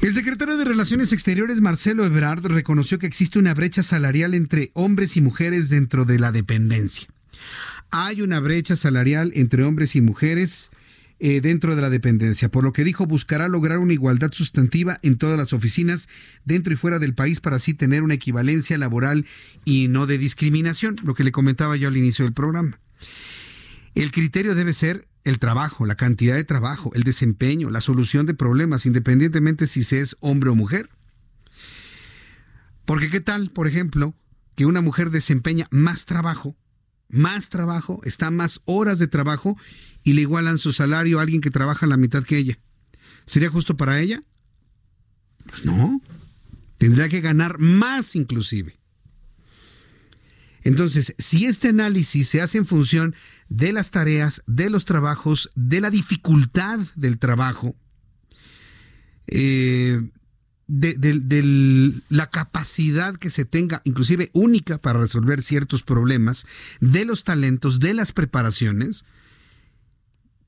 El secretario de Relaciones Exteriores, Marcelo Ebrard, reconoció que existe una brecha salarial entre hombres y mujeres dentro de la dependencia. Hay una brecha salarial entre hombres y mujeres eh, dentro de la dependencia, por lo que dijo buscará lograr una igualdad sustantiva en todas las oficinas dentro y fuera del país para así tener una equivalencia laboral y no de discriminación, lo que le comentaba yo al inicio del programa. El criterio debe ser el trabajo, la cantidad de trabajo, el desempeño, la solución de problemas, independientemente si se es hombre o mujer. Porque qué tal, por ejemplo, que una mujer desempeña más trabajo, más trabajo, está más horas de trabajo y le igualan su salario a alguien que trabaja la mitad que ella. ¿Sería justo para ella? Pues no. Tendría que ganar más inclusive. Entonces, si este análisis se hace en función de las tareas, de los trabajos, de la dificultad del trabajo, eh, de, de, la capacidad que se tenga, inclusive única para resolver ciertos problemas, de los talentos, de las preparaciones,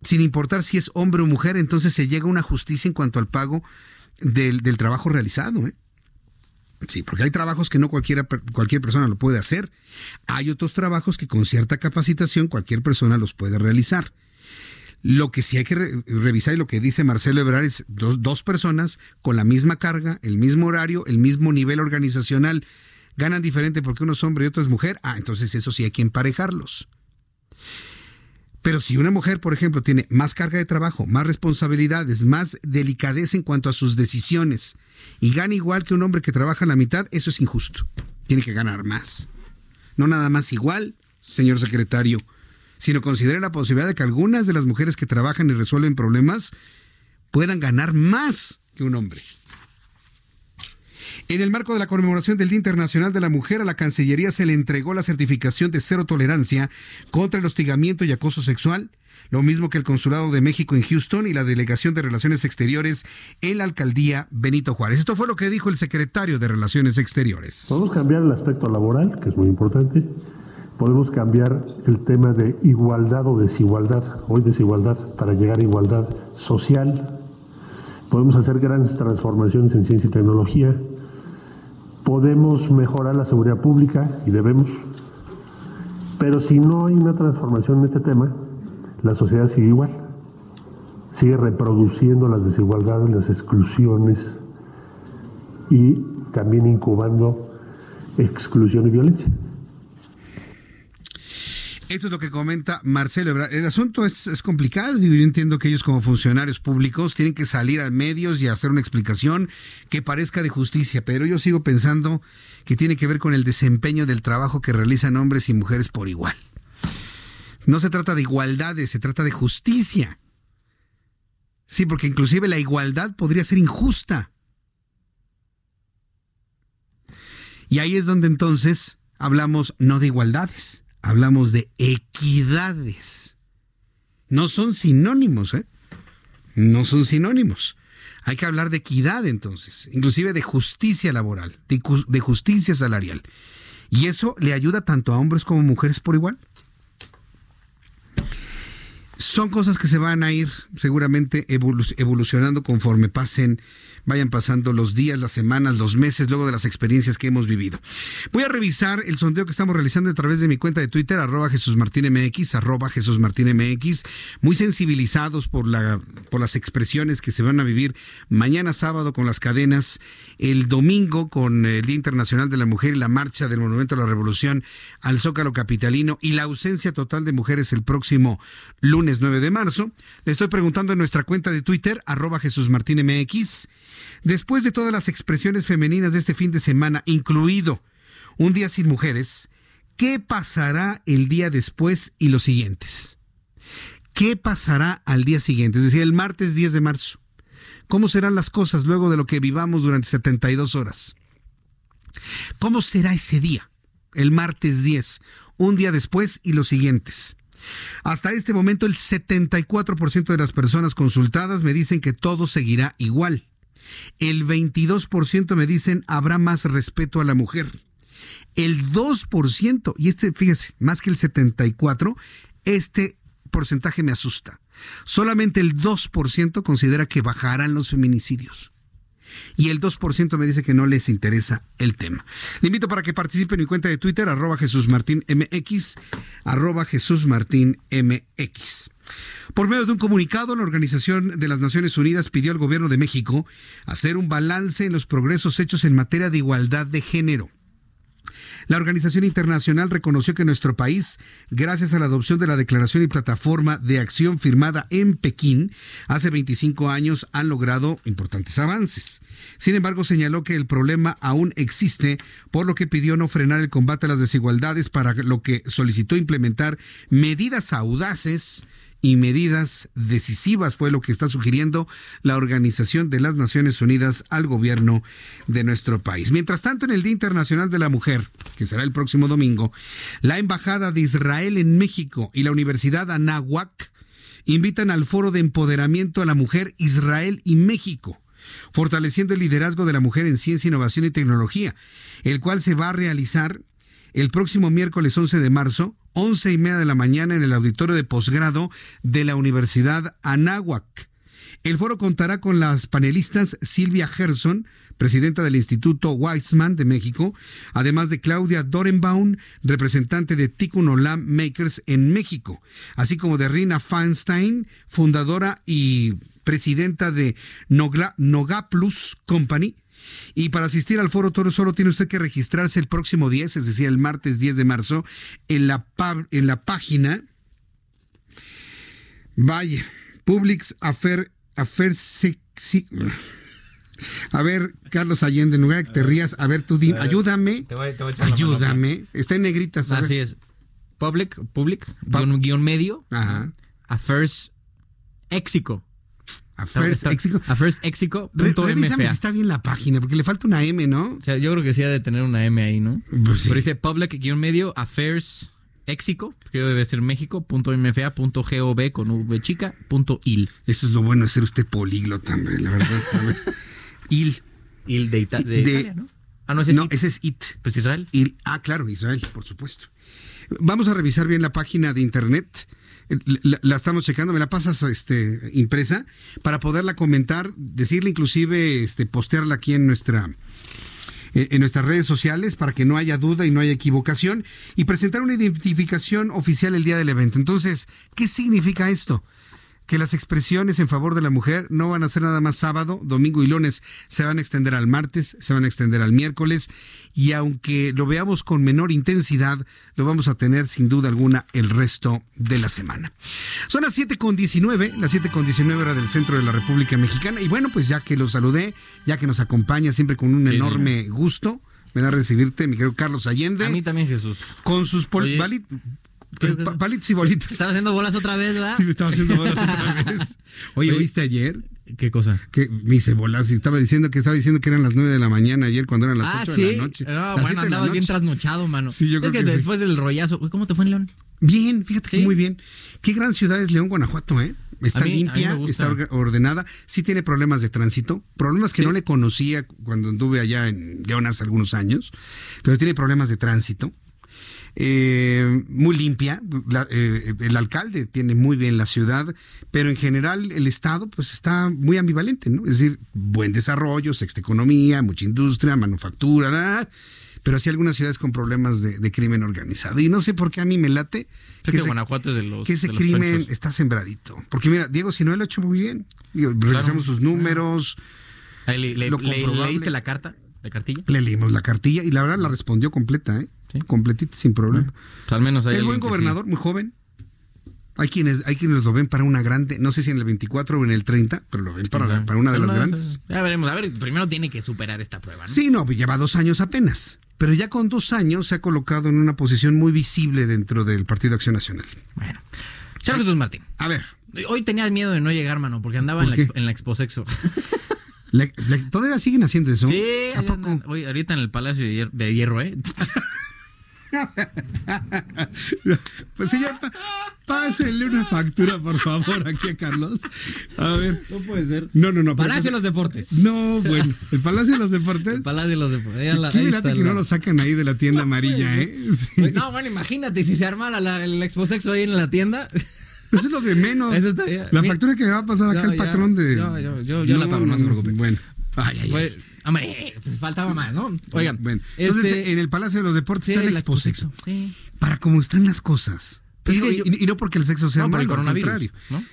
sin importar si es hombre o mujer, entonces se llega a una justicia en cuanto al pago del, trabajo realizado. ¿eh? Sí, porque hay trabajos que no cualquiera, cualquier persona lo puede hacer. Hay otros trabajos que con cierta capacitación cualquier persona los puede realizar. Lo que sí hay que revisar y lo que dice Marcelo Ebrard es dos, dos personas con la misma carga, el mismo horario, el mismo nivel organizacional, ganan diferente porque uno es hombre y otro es mujer. Ah, entonces eso sí hay que emparejarlos. Pero si una mujer, por ejemplo, tiene más carga de trabajo, más responsabilidades, más delicadeza en cuanto a sus decisiones y gana igual que un hombre que trabaja la mitad, eso es injusto. Tiene que ganar más. No nada más igual, señor secretario, sino considere la posibilidad de que algunas de las mujeres que trabajan y resuelven problemas puedan ganar más que un hombre. En el marco de la conmemoración del Día Internacional de la Mujer, a la Cancillería se le entregó la certificación de cero tolerancia contra el hostigamiento y acoso sexual, lo mismo que el Consulado de México en Houston y la Delegación de Relaciones Exteriores en la Alcaldía Benito Juárez. Esto fue lo que dijo el secretario de Relaciones Exteriores. Podemos cambiar el aspecto laboral, que es muy importante. Podemos cambiar el tema de igualdad o desigualdad, hoy desigualdad, para llegar a igualdad social. Podemos hacer grandes transformaciones en ciencia y tecnología podemos mejorar la seguridad pública y debemos, pero si no hay una transformación en este tema, la sociedad sigue igual, sigue reproduciendo las desigualdades, las exclusiones y también incubando exclusión y violencia. Esto es lo que comenta Marcelo. El asunto es, complicado. Yo entiendo que ellos como funcionarios públicos tienen que salir a medios y hacer una explicación que parezca de justicia, pero yo sigo pensando que tiene que ver con el desempeño del trabajo que realizan hombres y mujeres por igual. No se trata de igualdades, se trata de justicia. Sí, porque inclusive la igualdad podría ser injusta. Y ahí es donde entonces hablamos no de igualdades, hablamos de equidades. No son sinónimos, ¿eh? No son sinónimos. Hay que hablar de equidad entonces, inclusive de justicia laboral, de, justicia salarial. Y eso le ayuda tanto a hombres como mujeres por igual. Son cosas que se van a ir seguramente evolucionando conforme pasen vayan pasando los días, las semanas, los meses, luego de las experiencias que hemos vivido. Voy a revisar el sondeo que estamos realizando a través de mi cuenta de Twitter, arroba Jesús Martín MX, arroba Jesús Martín MX, muy sensibilizados por, la, por las expresiones que se van a vivir mañana sábado con las cadenas, el domingo con el Día Internacional de la Mujer y la marcha del Monumento a la Revolución al Zócalo Capitalino y la ausencia total de mujeres el próximo lunes 9 de marzo. Le estoy preguntando en nuestra cuenta de Twitter, arroba Jesús Martín MX, Después de todas las expresiones femeninas de este fin de semana, incluido un día sin mujeres, ¿qué pasará el día después y los siguientes? ¿Qué pasará al día siguiente? Es decir, el martes 10 de marzo. ¿Cómo serán las cosas luego de lo que vivamos durante 72 horas? ¿Cómo será ese día? El martes 10, un día después y los siguientes. Hasta este momento el 74% de las personas consultadas me dicen que todo seguirá igual. El 22% me dicen habrá más respeto a la mujer. El 2%, y este, fíjese, más que el 74%, este porcentaje me asusta. Solamente el 2% considera que bajarán los feminicidios. Y el 2% me dice que no les interesa el tema. Le invito para que participe en mi cuenta de Twitter, arroba Jesús Martín MX, arroba Jesús Martín MX. Por medio de un comunicado, la Organización de las Naciones Unidas pidió al gobierno de México hacer un balance en los progresos hechos en materia de igualdad de género. La organización internacional reconoció que nuestro país, gracias a la adopción de la Declaración y Plataforma de Acción firmada en Pekín hace 25 años, han logrado importantes avances. Sin embargo, señaló que el problema aún existe, por lo que pidió no frenar el combate a las desigualdades, para lo que solicitó implementar medidas audaces y medidas decisivas fue lo que está sugiriendo la Organización de las Naciones Unidas al gobierno de nuestro país. Mientras tanto, en el Día Internacional de la Mujer, que será el próximo domingo, la Embajada de Israel en México y la Universidad Anáhuac invitan al Foro de Empoderamiento a la Mujer Israel y México fortaleciendo el liderazgo de la mujer en ciencia, innovación y tecnología, el cual se va a realizar el próximo miércoles 11 de marzo 11 y media de la mañana en el auditorio de posgrado de la Universidad Anáhuac. El foro contará con las panelistas Silvia Gerson, presidenta del Instituto Weizmann de México, además de Claudia Dorenbaum, representante de Tikkun Olam Makers en México, así como de Rina Feinstein, fundadora y presidenta de Noga Plus Company, y para asistir al foro Toro solo tiene usted que registrarse el próximo 10, es decir, el martes 10 de marzo, en la, en la página. Vaya, Publix Affair, a ver, Carlos Allende, en lugar de que te rías, a ver, tú ayúdame. ayúdame. Está en negritas. Así es. Public, public, guion, medio. Ajá. Affairs Éxico. A First Exico. A First Exico. Revísame si está bien la página, porque le falta una M, ¿no? O sea, yo creo que sí ha de tener una M ahí, ¿no? Pues Pero dice public-medio affairs Éxico, que debe ser México.mfa.gov con V chica, punto il. Eso es lo bueno de ser usted políglota, hombre, la verdad. il. Il de, Italia, ¿no? Ah, no, ese es no, ese es IT. Pues Israel. ah, claro, Israel, por supuesto. Vamos a revisar bien la página de internet la, estamos checando, me la pasas este, impresa para poderla comentar, decirle inclusive, este, postearla aquí en nuestra en nuestras redes sociales para que no haya duda y no haya equivocación y presentar una identificación oficial el día del evento. Entonces, ¿qué significa esto? Que las expresiones en favor de la mujer no van a ser nada más sábado, domingo y lunes, se van a extender al martes, se van a extender al miércoles y aunque lo veamos con menor intensidad, lo vamos a tener sin duda alguna el resto de la semana. Son las 7 con 19, las 7 con 19 hora del centro de la República Mexicana y bueno, pues ya que lo saludé, ya que nos acompaña siempre con un enorme gusto, me da recibirte, mi querido Carlos Allende. A mí también, Jesús. Con sus Palitos y bolitas. Estaba haciendo bolas otra vez, ¿verdad? Sí, me estaba haciendo bolas otra vez. Oye, ¿viste ayer? ¿Qué cosa? Que me hice bolas y estaba diciendo que estaba diciendo que eran las 9 de la mañana ayer cuando eran las 8 ah, de la noche. No, bueno, andabas bien trasnochado, mano. Sí, yo es que, después del rollazo, ¿cómo te fue en León? Bien, fíjate que muy bien. Qué gran ciudad es León, Guanajuato, ¿eh? Está limpia, está ordenada, sí tiene problemas de tránsito, problemas que no le conocía cuando anduve allá en León hace algunos años, pero tiene problemas de tránsito eh, muy limpia. Eh, el alcalde tiene muy bien la ciudad, pero en general el Estado pues está muy ambivalente, ¿no? Es decir, buen desarrollo, sexta economía, mucha industria, manufactura, pero sí algunas ciudades con problemas de, crimen organizado. Y no sé por qué a mí me late que, ese, crimen está sembradito. Porque mira, Diego si no lo ha hecho muy bien. revisamos sus números. le, ¿Leíste la carta? ¿La cartilla? Le leímos la cartilla y la verdad la respondió completa, ¿eh? Completita, sin problema. Pues, al menos hay Es buen gobernador, muy joven. Hay quienes, hay quienes lo ven para una grande, no sé si en el 24 o en el 30, pero lo ven para, para una de las grandes. Ya veremos, a ver, primero tiene que superar esta prueba. ¿no? Sí, no, pues lleva dos años apenas, pero ya con dos años se ha colocado en una posición muy visible dentro del Partido Acción Nacional. Bueno, Charles Jesús Martín. A ver. Hoy tenía miedo de no llegar, mano, porque andaba en, la, en la Exposexo. ¿Todavía siguen haciendo eso? Sí, Hoy, ahorita en el Palacio de Hierro, ¿eh? pues señor, pásenle una factura, por favor, aquí a Carlos. A ver. No puede ser. No, no, no. Palacio de los Deportes. No, bueno. ¿El Palacio de los Deportes? El Palacio de los Deportes. Qué late que no lo sacan ahí de la tienda amarilla, ¿eh? No, bueno, imagínate si se arma la, el exposexo ahí en la tienda. Eso es lo de menos. Eso estaría, la factura que me va a pasar acá el patrón de. Yo, yo, yo, yo la pago, no, se preocupe. Bueno. Ay, ay, pues, hombre, pues faltaba más, ¿no? Oigan, bueno, entonces este, en el Palacio de los Deportes está el exposexo. Sí. Para cómo están las cosas. y, no porque el sexo sea no, malo, por el coronavirus, ¿no?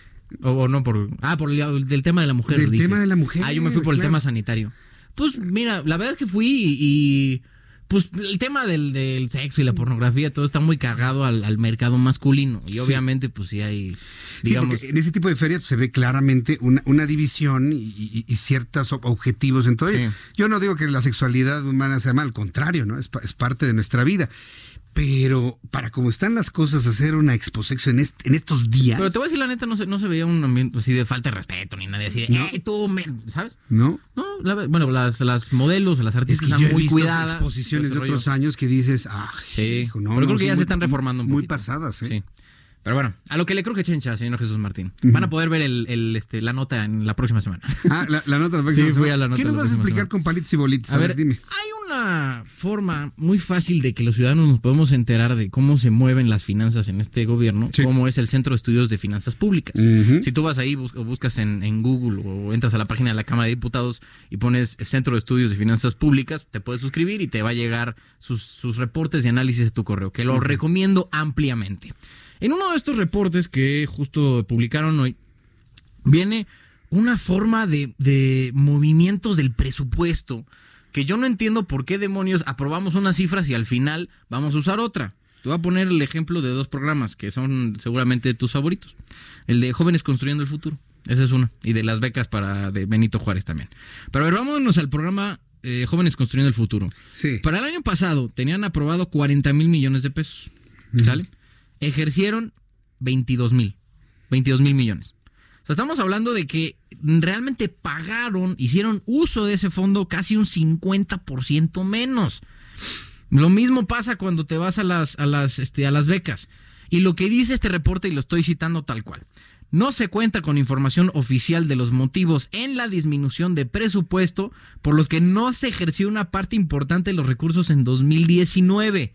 O, no por ah por el del tema de la mujer del tema de la mujer ah yo me fui por el tema sanitario pues mira la verdad es que fui y pues el tema del, del, sexo y la pornografía, todo está muy cargado al, mercado masculino. Y obviamente, pues sí hay. Digamos... en ese tipo de ferias se ve claramente una, una división y, ciertos objetivos en todo Yo no digo que la sexualidad humana sea mal, al contrario, ¿no? Es, es parte de nuestra vida pero para cómo están las cosas, hacer una exposexo en, en estos días. Pero te voy a decir la neta, no se, no se veía un ambiente así de falta de respeto, ni nadie así de, ¿No? tú, ¿sabes? No. No, bueno, las, las modelos, las artistas están muy cuidadas. exposiciones de otros años que dices, ah, sí. no, pero creo que ya se están reformando un Muy pasadas, ¿eh? Sí. Pero bueno, a lo que le creo que chencha, señor Jesús Martín. Van a poder ver el, el, este, la nota en la próxima semana. Ah, la, nota la próxima sí, fui a la nota ¿Qué nos vas a explicar con palitos y bolitas? A, ver, dime. Hay una forma muy fácil de que los ciudadanos nos podemos enterar de cómo se mueven las finanzas en este gobierno, como es el Centro de Estudios de Finanzas Públicas. Si tú vas ahí, o buscas en, en, Google o entras a la página de la Cámara de Diputados y pones el Centro de Estudios de Finanzas Públicas, te puedes suscribir y te va a llegar sus, sus reportes y análisis de tu correo, que lo recomiendo ampliamente. En uno de estos reportes que justo publicaron hoy, viene una forma de, movimientos del presupuesto que yo no entiendo por qué demonios aprobamos unas cifras y al final vamos a usar otra. Te voy a poner el ejemplo de dos programas que son seguramente tus favoritos. El de Jóvenes Construyendo el Futuro. Esa es una. Y de las becas para de Benito Juárez también. Pero a ver, vámonos al programa eh, Jóvenes Construyendo el Futuro. Sí. Para el año pasado tenían aprobado 40 mil millones de pesos. ¿Sale? Ejercieron 22 mil, 22 mil millones. O sea, estamos hablando de que realmente pagaron, hicieron uso de ese fondo casi un 50% menos. Lo mismo pasa cuando te vas a las, a las, este, a las becas. Y lo que dice este reporte, y lo estoy citando tal cual, no se cuenta con información oficial de los motivos en la disminución de presupuesto por los que no se ejerció una parte importante de los recursos en 2019.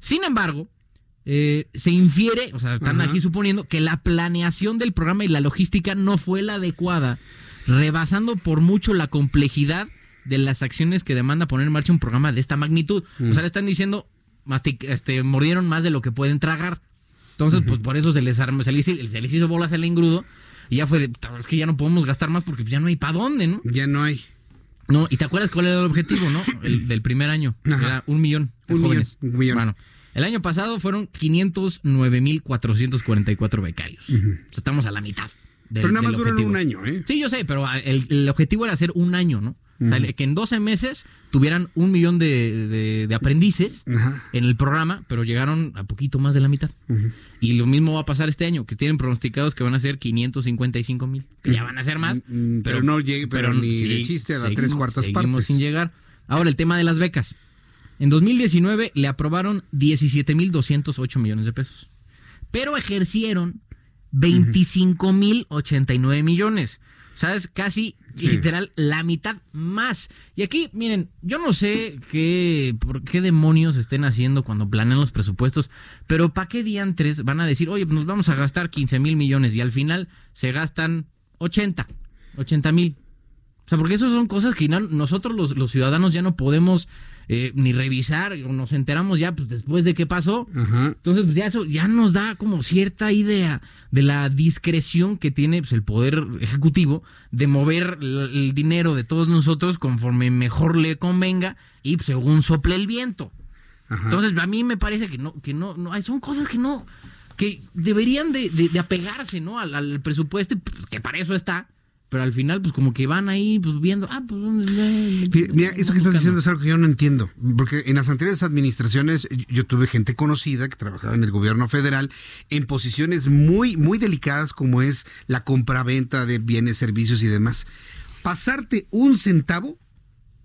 Sin embargo, eh, se infiere, o sea, están aquí suponiendo que la planeación del programa y la logística no fue la adecuada, rebasando por mucho la complejidad de las acciones que demanda poner en marcha un programa de esta magnitud. O sea, le están diciendo, este, mordieron más de lo que pueden tragar. Entonces, pues por eso se les, armó, se les, hizo bolas el engrudo y ya fue de, es que ya no podemos gastar más porque ya no hay para dónde, ¿no? Ya no hay. No, y te acuerdas cuál era el objetivo, ¿no? El del primer año. Era un millón de jóvenes. un millón. Bueno, el año pasado fueron 509.444 becarios. o sea, estamos a la mitad. pero nada más duran un año, ¿eh? Sí, yo sé, pero el, objetivo era hacer un año, ¿no? O sea, que en 12 meses tuvieran un millón de, aprendices en el programa, pero llegaron a poquito más de la mitad. Y lo mismo va a pasar este año, que tienen pronosticados que van a ser 555 mil. ya van a ser más. Mm, mm, pero, no llegue, pero, ni de chiste a las tres cuartas seguimos partes. sin llegar. Ahora, el tema de las becas. En 2019 le aprobaron 17.208 millones de pesos, pero ejercieron 25.089 millones. O sea, es casi literal la mitad más. Y aquí, miren, yo no sé qué, por qué demonios estén haciendo cuando planean los presupuestos, pero ¿para qué diantres van a decir, oye, nos vamos a gastar 15 mil millones y al final se gastan 80, 80 mil? O sea, porque eso son cosas que nosotros los, los ciudadanos ya no podemos eh, ni revisar, nos enteramos ya pues después de qué pasó. Entonces, pues ya eso ya nos da como cierta idea de la discreción que tiene pues, el poder ejecutivo de mover el, dinero de todos nosotros conforme mejor le convenga y pues, según sople el viento. Entonces, a mí me parece que no, que no, no, son cosas que no, que deberían de, de, apegarse, ¿no? Al, al presupuesto, pues, que para eso está pero al final pues como que van ahí pues viendo, ah, pues Mira, eso que estás diciendo es algo que yo no entiendo, porque en las anteriores administraciones yo tuve gente conocida que trabajaba en el gobierno federal en posiciones muy muy delicadas como es la compraventa de bienes, servicios y demás. Pasarte un centavo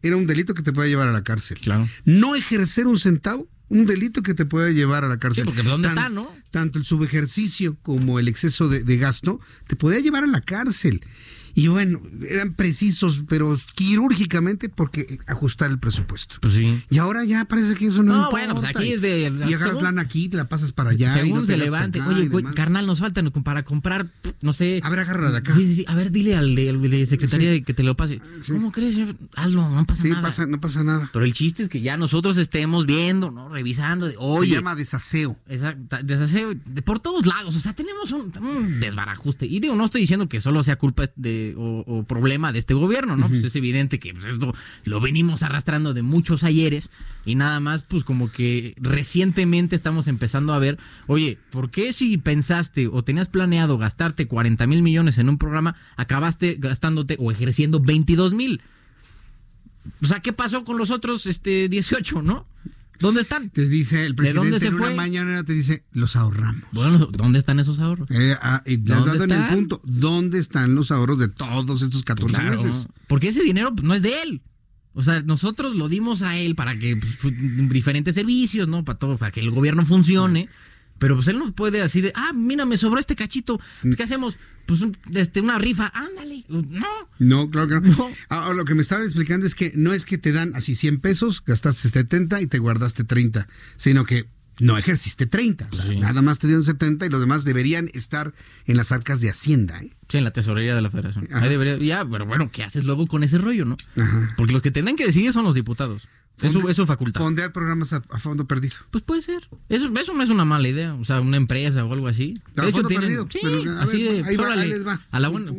era un delito que te puede llevar a la cárcel. Claro. No ejercer un centavo un delito que te puede llevar a la cárcel. Sí, porque ¿dónde está, no? Tanto el subejercicio como el exceso de, de, gasto te puede llevar a la cárcel. Y bueno, eran precisos, pero quirúrgicamente porque ajustar el presupuesto. Pues sí. Y ahora ya parece que eso no, no bueno, pues aquí es de... Y agarras lana aquí, te la pasas para allá. Según y se levante. Oye, carnal, nos faltan para comprar, no sé... A ver, agárrala de acá. Sí, sí, sí. A ver, dile al de, secretaría que te lo pase. ¿Cómo crees, señor? Hazlo, no pasa nada. Pasa, no pasa nada. Pero el chiste es que ya nosotros estemos viendo, ¿no? Revisando. oye, se llama desaseo. Exacto, desaseo de, por todos lados. O sea, tenemos un, desbarajuste. Y digo, no estoy diciendo que solo sea culpa de o, o problema problema de este gobierno, ¿no? Pues es evidente que pues, esto lo venimos arrastrando de muchos ayeres y nada más, pues como que recientemente estamos empezando a ver, oye, ¿por qué si pensaste o tenías planeado gastarte 40 mil millones en un programa, acabaste gastándote o ejerciendo 22 mil? O sea, ¿qué pasó con los otros este, 18, no? ¿Dónde están? Te dice el presidente en una mañana te dice, los ahorramos. Bueno, ¿dónde están esos ahorros? Eh, ah, y te has dado en el punto, ¿dónde están los ahorros de todos estos 14 meses? Porque ese dinero pues, no es de él. O sea, nosotros lo dimos a él para que pues, diferentes servicios, ¿no? Para todo, para que el gobierno funcione. Pero pues él no puede decir, ah, mira, me sobró este cachito. ¿Qué hacemos? Pues este, una rifa, ándale. No. No, claro que no. Ahora, lo que me estaban explicando es que no es que te dan así 100 pesos, gastaste 70 y te guardaste 30, sino que no ejerciste 30. nada más te dieron 70 y los demás deberían estar en las arcas de Hacienda. ¿eh? Sí, en la tesorería de la federación. Ahí debería, ya, pero bueno, ¿qué haces luego con ese rollo, no? Porque los que tendrán que decidir son los diputados. Eso, eso facultad. Fondear programas a, fondo perdido. Pues puede ser. Eso, eso no es una mala idea. O sea, una empresa o algo así. De hecho, tienen. sí, así de. Ahí, les va. A la buena,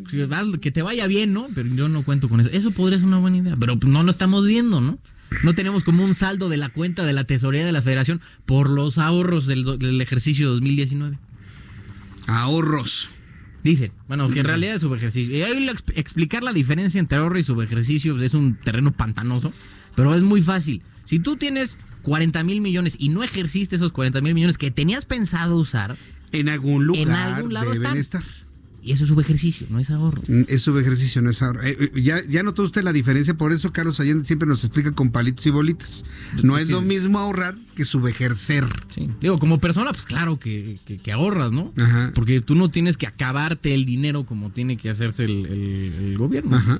que te vaya bien, ¿no? Pero yo no cuento con eso. Eso podría ser una buena idea. Pero no lo estamos viendo, ¿no? No tenemos como un saldo de la cuenta de la tesorería de la federación por los ahorros del, del ejercicio 2019. Ahorros. Dicen, bueno, que en realidad es subejercicio. Y ahí explicar la diferencia entre ahorro y subejercicio es un terreno pantanoso. Pero es muy fácil. Si tú tienes 40 mil millones y no ejerciste esos 40 mil millones que tenías pensado usar, en algún lugar en algún lado deben estar. Y eso es subejercicio, no es ahorro. Mm, es subejercicio, no es ahorro. Eh, eh, ya, ya notó usted la diferencia, por eso Carlos Allende siempre nos explica con palitos y bolitas. No es lo mismo ahorrar que subejercer. Sí. Digo, como persona, pues claro que, ahorras, ¿no? Ajá. Porque tú no tienes que acabarte el dinero como tiene que hacerse el, el gobierno. Ajá.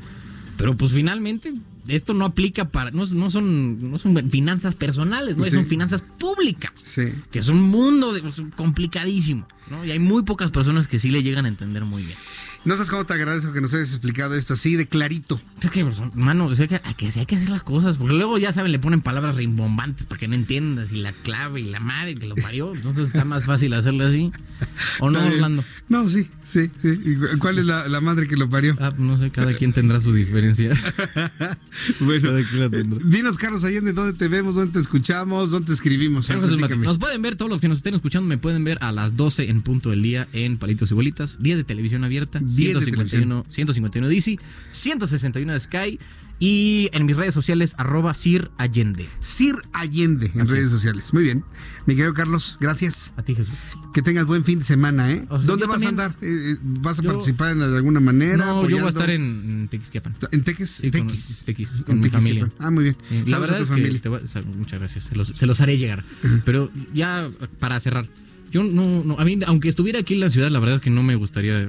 Pero pues finalmente esto no aplica para, no, no, son, no son finanzas personales, no son finanzas públicas, que es un mundo de, complicadísimo, ¿no? Y hay muy pocas personas que sí le llegan a entender muy bien. No sabes cómo te agradezco que nos hayas explicado esto así de clarito. Es que, mano, o sea, que, hay que hacer las cosas, porque luego ya saben, le ponen palabras rimbombantes para que no entiendas, y la clave, y la madre que lo parió, entonces está más fácil hacerlo así. ¿O no, Orlando? No, sí, sí, sí. ¿Cuál es la, madre que lo parió? Ah, no sé, cada quien tendrá su diferencia. bueno, dinos, Carlos Allende, ¿dónde te vemos, dónde te escuchamos, dónde te escribimos? nos pueden ver, todos los que nos estén escuchando, me pueden ver a las 12 en punto del día en Palitos y Bolitas, días de televisión abierta. 151, 151 DC, 161 de Sky y en mis redes sociales, arroba Sir Allende. Sir Allende en redes sociales. Muy bien. Mi querido Carlos, gracias. A ti, Jesús. Que tengas buen fin de semana, ¿eh? ¿Dónde vas a andar? Eh, eh, ¿Vas a participar en alguna manera? No, yo voy a estar en Tequisquiapan. ¿En Tequis? Tequis. Tequis, con mi familia. Ah, muy bien. La verdad es que muchas gracias. Se los, se los haré llegar. Pero ya para cerrar Yo no, no, a mí, aunque estuviera aquí en la ciudad, la verdad es que no me gustaría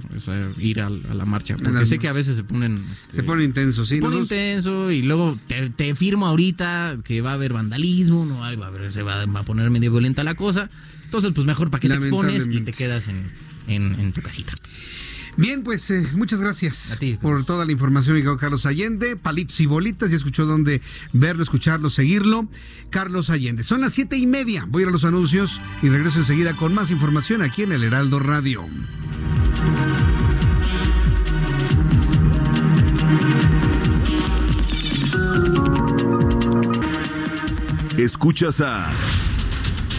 ir a, la marcha. Porque sé que a veces se ponen. Este, se pone intenso, sí. Se pone intenso y luego te, firmo ahorita que va a haber vandalismo, no va a haber, se va, a poner medio violenta la cosa. Entonces, pues mejor para que te expones y te quedas en, en tu casita. Bien, pues eh, muchas gracias por toda la información, Carlos Allende. Palitos y bolitas, ya escuchó dónde verlo, escucharlo, seguirlo. Carlos Allende. Son las siete y media. Voy a ir a los anuncios y regreso enseguida con más información aquí en el Heraldo Radio. Escuchas a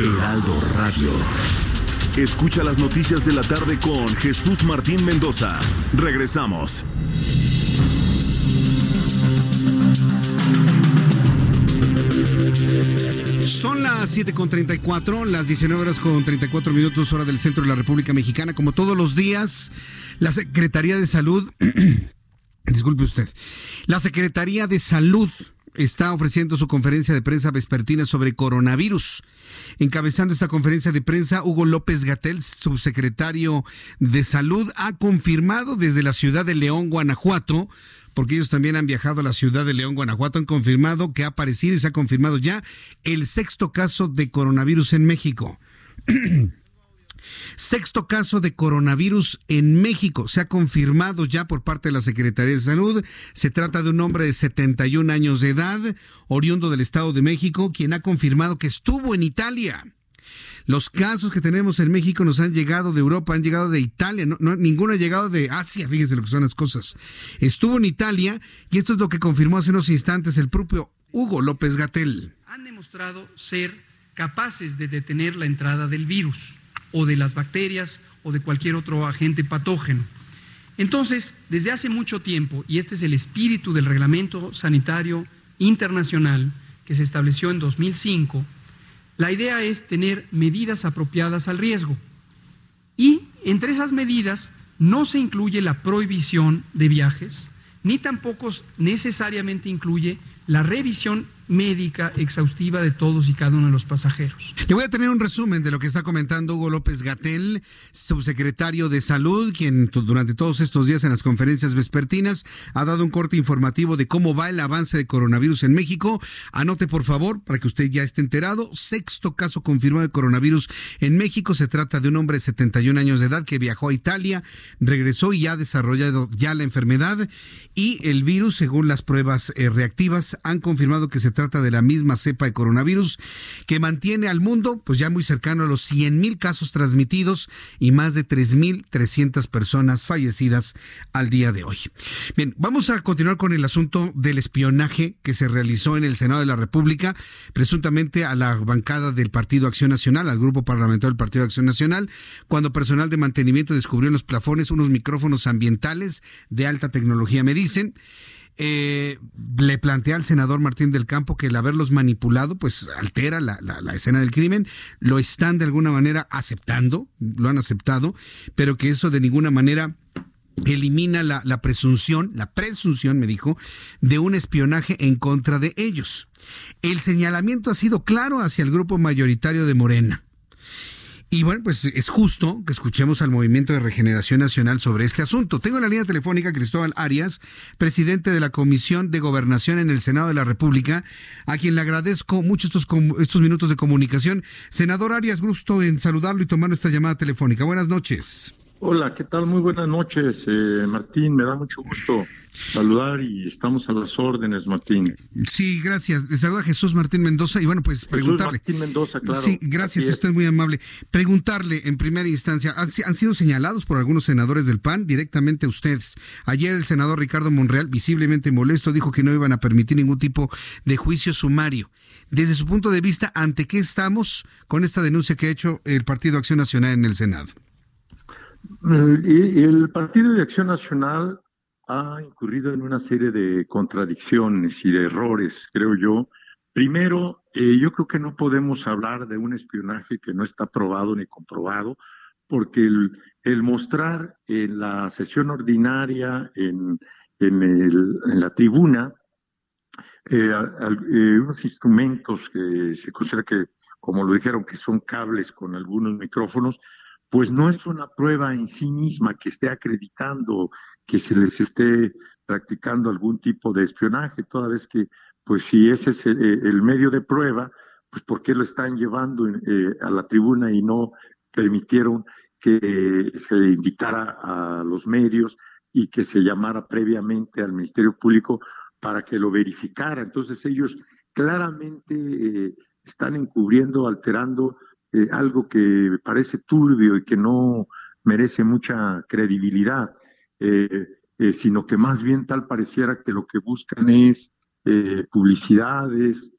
Heraldo Radio. Escucha las noticias de la tarde con Jesús Martín Mendoza. Regresamos. Son las 7.34, las 19 horas con 34 minutos hora del centro de la República Mexicana. Como todos los días, la Secretaría de Salud, disculpe usted, la Secretaría de Salud está ofreciendo su conferencia de prensa vespertina sobre coronavirus. Encabezando esta conferencia de prensa, Hugo López Gatel, subsecretario de Salud, ha confirmado desde la ciudad de León, Guanajuato, porque ellos también han viajado a la ciudad de León, Guanajuato, han confirmado que ha aparecido y se ha confirmado ya el sexto caso de coronavirus en México. Sexto caso de coronavirus en México. Se ha confirmado ya por parte de la Secretaría de Salud. Se trata de un hombre de 71 años de edad, oriundo del Estado de México, quien ha confirmado que estuvo en Italia. Los casos que tenemos en México nos han llegado de Europa, han llegado de Italia, no, ninguno ha llegado de Asia, fíjense lo que son las cosas. Estuvo en Italia y esto es lo que confirmó hace unos instantes el propio Hugo López Gatel. Han demostrado ser capaces de detener la entrada del virus o de las bacterias o de cualquier otro agente patógeno. Entonces, desde hace mucho tiempo, y este es el espíritu del Reglamento Sanitario Internacional que se estableció en 2005, la idea es tener medidas apropiadas al riesgo. Y entre esas medidas no se incluye la prohibición de viajes, ni tampoco necesariamente incluye la revisión médica exhaustiva de todos y cada uno de los pasajeros. Le voy a tener un resumen de lo que está comentando Hugo López Gatel, subsecretario de Salud, quien durante todos estos días en las conferencias vespertinas ha dado un corte informativo de cómo va el avance de coronavirus en México. Anote por favor para que usted ya esté enterado. Sexto caso confirmado de coronavirus en México. Se trata de un hombre de 71 años de edad que viajó a Italia, regresó y ha desarrollado ya la enfermedad y el virus, según las pruebas eh, reactivas, han confirmado que se de la misma cepa de coronavirus que mantiene al mundo pues ya muy cercano a los 100 mil casos transmitidos y más de 3.300 personas fallecidas al día de hoy. Bien, vamos a continuar con el asunto del espionaje que se realizó en el Senado de la República, presuntamente a la bancada del Partido Acción Nacional, al grupo parlamentario del Partido Acción Nacional, cuando personal de mantenimiento descubrió en los plafones unos micrófonos ambientales de alta tecnología, me dicen. Eh, le plantea al senador Martín del Campo que el haberlos manipulado pues altera la, escena del crimen, lo están de alguna manera aceptando, lo han aceptado, pero que eso de ninguna manera elimina la, la presunción, la presunción, me dijo, de un espionaje en contra de ellos. El señalamiento ha sido claro hacia el grupo mayoritario de Morena. Y bueno, pues es justo que escuchemos al Movimiento de Regeneración Nacional sobre este asunto. Tengo en la línea telefónica Cristóbal Arias, presidente de la Comisión de Gobernación en el Senado de la República, a quien le agradezco mucho estos, estos minutos de comunicación. Senador Arias, gusto en saludarlo y tomar nuestra llamada telefónica. Buenas noches. Hola, ¿qué tal? Muy buenas noches, eh, Martín. Me da mucho gusto saludar y estamos a las órdenes, Martín. Sí, gracias. Les saluda Jesús Martín Mendoza y bueno, pues preguntarle. Martín Mendoza, claro. Sí, gracias, usted es muy amable. Preguntarle en primera instancia, ¿han, han, sido señalados por algunos senadores del PAN directamente a ustedes? Ayer el senador Ricardo Monreal, visiblemente molesto, dijo que no iban a permitir ningún tipo de juicio sumario. Desde su punto de vista, ¿ante qué estamos con esta denuncia que ha hecho el Partido Acción Nacional en el Senado? El Partido de Acción Nacional ha incurrido en una serie de contradicciones y de errores, creo yo. Primero, eh, yo creo que no podemos hablar de un espionaje que no está probado ni comprobado, porque el, mostrar en la sesión ordinaria, en, en, la tribuna, eh, eh, unos instrumentos que se considera que, como lo dijeron, que son cables con algunos micrófonos, pues no es una prueba en sí misma que esté acreditando que se les esté practicando algún tipo de espionaje, toda vez que, pues si ese es el, medio de prueba, pues ¿por qué lo están llevando eh, a la tribuna y no permitieron que se invitara a los medios y que se llamara previamente al Ministerio Público para que lo verificara? Entonces ellos claramente eh, están encubriendo, alterando eh, algo que parece turbio y que no merece mucha credibilidad, eh, eh, sino que más bien tal pareciera que lo que buscan es publicidades,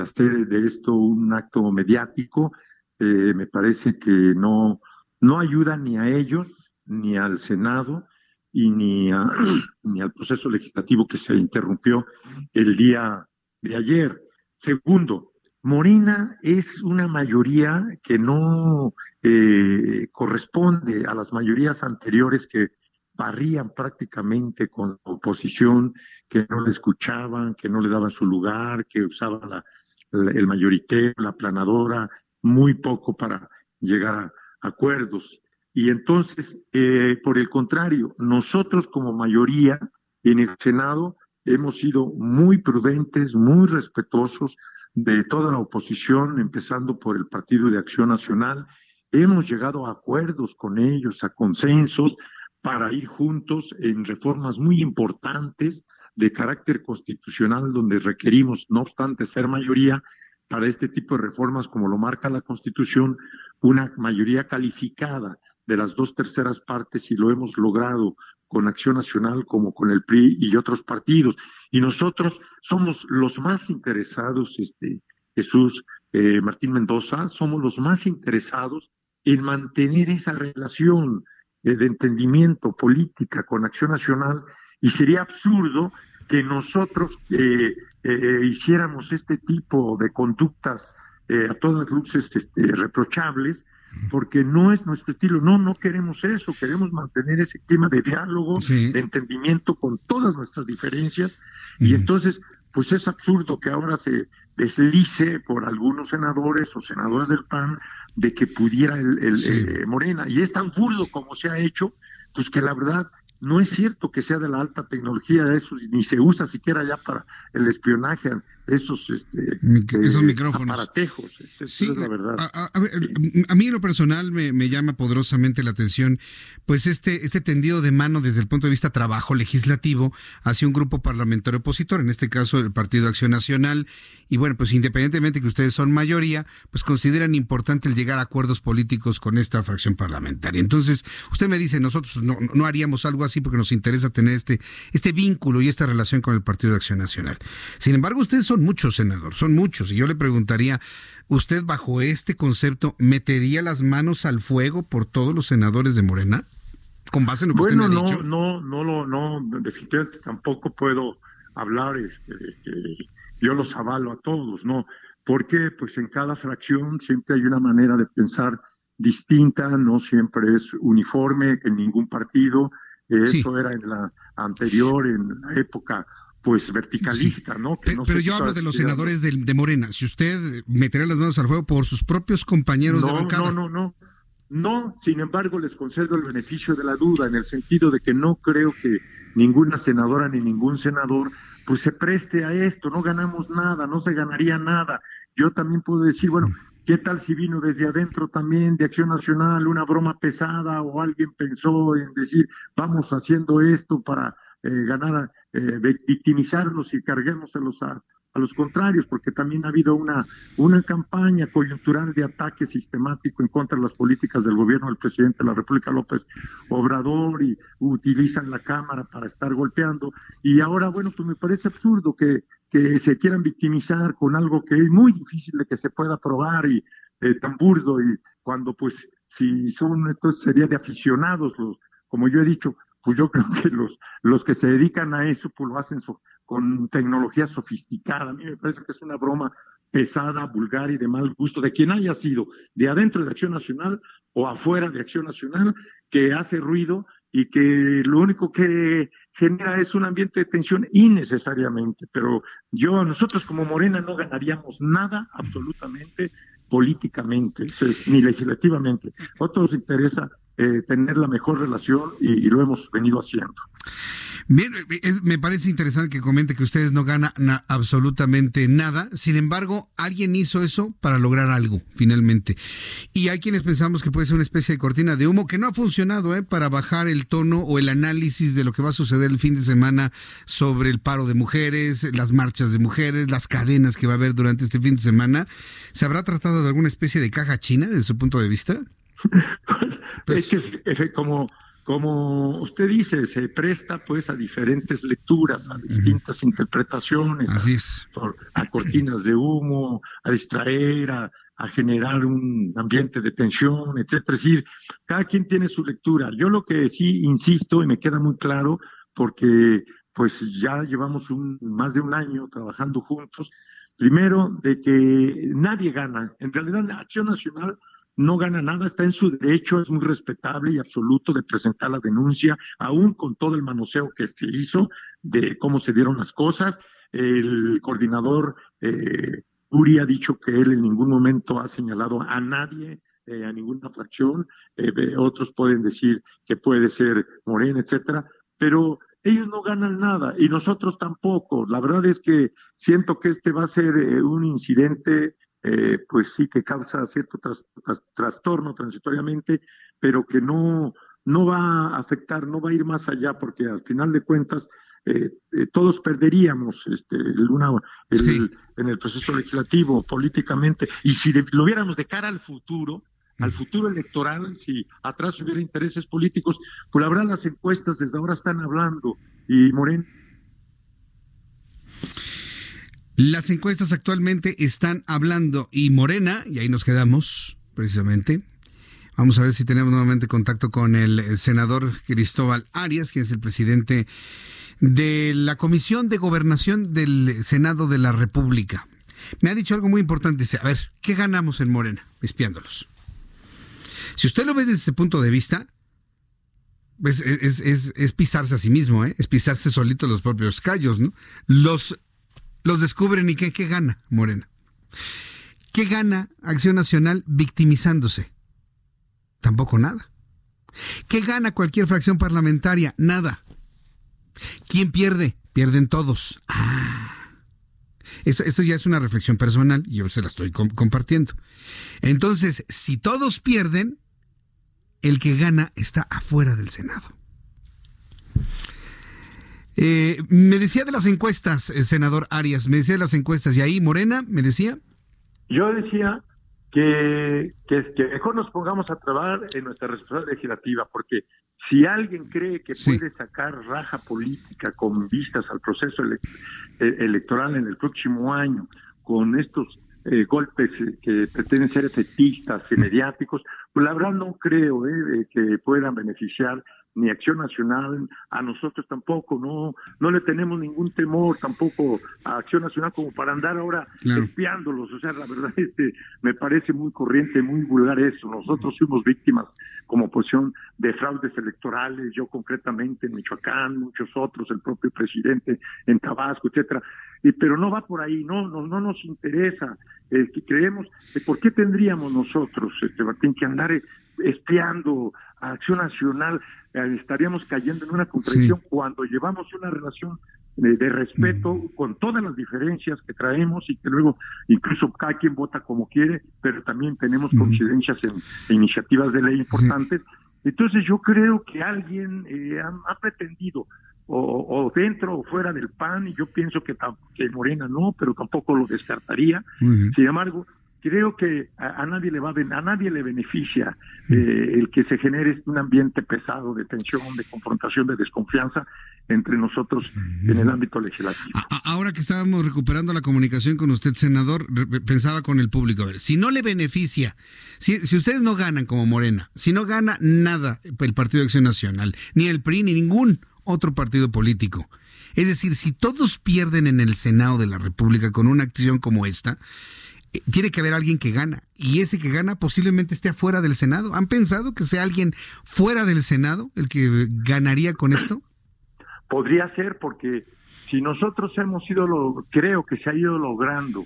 hacer de esto un acto mediático, me parece que no, no ayuda ni a ellos, ni al Senado, y ni, ni al proceso legislativo que se interrumpió el día de ayer. Segundo, Morena es una mayoría que no eh, corresponde a las mayorías anteriores que barrían prácticamente con la oposición, que no le escuchaban, que no le daban su lugar, que usaban el mayoriteo, la planadora, muy poco para llegar a acuerdos. Y entonces, eh, por el contrario, nosotros como mayoría en el Senado hemos sido muy prudentes, muy respetuosos, de toda la oposición, empezando por el Partido de Acción Nacional. Hemos llegado a acuerdos con ellos, a consensos, para ir juntos en reformas muy importantes de carácter constitucional, donde requerimos, no obstante ser mayoría, para este tipo de reformas, como lo marca la Constitución, una mayoría calificada de las dos terceras partes y lo hemos logrado con Acción Nacional como con el PRI y otros partidos. Y nosotros somos los más interesados, este, Jesús eh, Martín Mendoza, somos los más interesados en mantener esa relación eh, de entendimiento política con Acción Nacional y sería absurdo que nosotros eh, hiciéramos este tipo de conductas a todas luces este, reprochables porque no es nuestro estilo. No, no queremos eso, queremos mantener ese clima de diálogo, de entendimiento con todas nuestras diferencias. Y entonces, pues es absurdo que ahora se deslice por algunos senadores o senadoras del PAN de que pudiera el, eh, Morena. Y es tan burdo como se ha hecho, pues que la verdad no es cierto que sea de la alta tecnología de eso, ni se usa siquiera ya para el espionaje, esos, este, esos eh, micrófonos. Aparatejos, sí, es la verdad. A, mí en lo personal me, me, llama poderosamente la atención, pues este, este tendido de mano desde el punto de vista trabajo legislativo hacia un grupo parlamentario opositor, en este caso el Partido Acción Nacional, y bueno, pues independientemente que ustedes son mayoría, pues consideran importante el llegar a acuerdos políticos con esta fracción parlamentaria. Entonces, usted me dice, nosotros no, no haríamos algo así porque nos interesa tener este, este vínculo y esta relación con el Partido de Acción Nacional. Sin embargo, ustedes son muchos, senador, son muchos. Y yo le preguntaría, ¿usted bajo este concepto metería las manos al fuego por todos los senadores de Morena? Con base en lo que usted me ha no, dicho. No, no, no, no, definitivamente tampoco puedo hablar este, de que yo los avalo a todos, ¿no? Porque pues en cada fracción siempre hay una manera de pensar distinta, no siempre es uniforme en ningún partido, eso era en la anterior, en la época pues verticalista, ¿no? pero, yo hablo de los senadores de, Morena. Si usted metería las manos al fuego por sus propios compañeros de bancada. No, no, no. No, sin embargo, les concedo el beneficio de la duda en el sentido de que no creo que ninguna senadora ni ningún senador pues se preste a esto, no ganamos nada, no se ganaría nada. Yo también puedo decir, bueno, ¿Qué tal si vino desde adentro también de Acción Nacional una broma pesada o alguien pensó en decir, vamos haciendo esto para eh, ganar, eh, victimizarlos y carguémoselos a, a los contrarios, porque también ha habido una, una campaña coyuntural de ataque sistemático en contra de las políticas del gobierno del presidente de la República López Obrador y utilizan la Cámara para estar golpeando. Y ahora, bueno, pues me parece absurdo que, que se quieran victimizar con algo que es muy difícil de que se pueda probar y eh, tan burdo y cuando pues si son, esto sería de aficionados, los, como yo he dicho, pues yo creo que los, los que se dedican a eso, pues lo hacen con tecnología sofisticada. A mí me parece que es una broma pesada, vulgar y de mal gusto de quien haya sido, de adentro de Acción Nacional o afuera de Acción Nacional, que hace ruido y que lo único que genera es un ambiente de tensión innecesariamente. Pero yo, nosotros como Morena no ganaríamos nada absolutamente políticamente, ni legislativamente. A otros interesa eh, tener la mejor relación y, lo hemos venido haciendo. Bien, me parece interesante que comente que ustedes no ganan absolutamente nada. Sin embargo, alguien hizo eso para lograr algo, finalmente. Y hay quienes pensamos que puede ser una especie de cortina de humo que no ha funcionado ¿eh? para bajar el tono o el análisis de lo que va a suceder el fin de semana sobre el paro de mujeres, las marchas de mujeres, las cadenas que va a haber durante este fin de semana. ¿Se habrá tratado de alguna especie de caja china desde su punto de vista? Es que como, como usted dice, se presta pues a diferentes lecturas, a distintas interpretaciones, Así es. A, cortinas de humo, a distraer, a, generar un ambiente de tensión, etcétera. Es decir, cada quien tiene su lectura. Yo lo que sí insisto y me queda muy claro, porque pues ya llevamos un, más de un año trabajando juntos, primero de que nadie gana. En realidad, la Acción Nacional no gana nada, está en su derecho, es muy respetable y absoluto de presentar la denuncia, aún con todo el manoseo que se hizo de cómo se dieron las cosas. El coordinador eh, Uri ha dicho que él en ningún momento ha señalado a nadie, eh, a ninguna fracción. Eh, otros pueden decir que puede ser Morena, etcétera, pero ellos no ganan nada y nosotros tampoco. La verdad es que siento que este va a ser un incidente eh, pues sí que causa cierto trastorno transitoriamente, pero que no, no va a afectar, no va a ir más allá, porque al final de cuentas eh, eh, todos perderíamos este, una, en el proceso legislativo, políticamente, y si lo viéramos de cara al futuro, al futuro electoral, si atrás hubiera intereses políticos, pues la verdad las encuestas desde ahora están hablando y Moreno las encuestas actualmente están hablando y Morena, y ahí nos quedamos precisamente. Vamos a ver si tenemos nuevamente contacto con el senador Cristóbal Arias, que es el presidente de la Comisión de Gobernación del Senado de la República. Me ha dicho algo muy importante. Dice, a ver, ¿qué ganamos en Morena espiándolos? Si usted lo ve desde ese punto de vista, pues es, es, pisarse a sí mismo, ¿eh? es pisarse solito los propios callos, ¿no? Los los descubren y ¿qué, gana Morena? ¿Qué gana Acción Nacional victimizándose? Tampoco nada. ¿Qué gana cualquier fracción parlamentaria? Nada. ¿Quién pierde? Pierden todos. Ah. Esto, ya es una reflexión personal y yo se la estoy compartiendo. Entonces, si todos pierden, el que gana está afuera del Senado. Eh, me decía de las encuestas, el senador Arias, me decía de las encuestas, y ahí Morena, me decía. Yo decía que, que, mejor nos pongamos a trabajar en nuestra responsabilidad legislativa, porque si alguien cree que puede sacar raja política con vistas al proceso e, electoral en el próximo año, con estos eh, golpes que pretenden ser efectistas y mediáticos, pues la verdad no creo eh, que puedan beneficiar ni Acción Nacional, a nosotros tampoco, no no le tenemos ningún temor tampoco a Acción Nacional como para andar ahora espiándolos, o sea, la verdad este me parece muy corriente, muy vulgar eso. Nosotros fuimos víctimas como oposición de fraudes electorales, yo concretamente en Michoacán, muchos otros, el propio presidente en Tabasco, etcétera. Y, pero no va por ahí, no, no, no nos interesa. Eh, que creemos, ¿por qué tendríamos nosotros, este Martín, que andar espiando a Acción Nacional? Eh, estaríamos cayendo en una contradicción cuando llevamos una relación de, respeto con todas las diferencias que traemos y que luego incluso cada quien vota como quiere, pero también tenemos coincidencias en, iniciativas de ley importantes. Entonces yo creo que alguien eh, ha, pretendido o, dentro o fuera del PAN, y yo pienso que, que Morena no, pero tampoco lo descartaría. Sin embargo, creo que a, nadie le va a, nadie le beneficia eh, el que se genere un ambiente pesado de tensión, de confrontación, de desconfianza entre nosotros en el ámbito legislativo. Ahora que estábamos recuperando la comunicación con usted, senador, pensaba con el público, a ver, si no le beneficia, si, si ustedes no ganan como Morena, si no gana nada el Partido de Acción Nacional, ni el PRI, ni ningún otro partido político, es decir, si todos pierden en el Senado de la República con una acción como esta, tiene que haber alguien que gana y ese que gana posiblemente esté afuera del Senado. ¿Han pensado que sea alguien fuera del Senado el que ganaría con esto? Podría ser porque si nosotros hemos ido, lo, creo que se ha ido logrando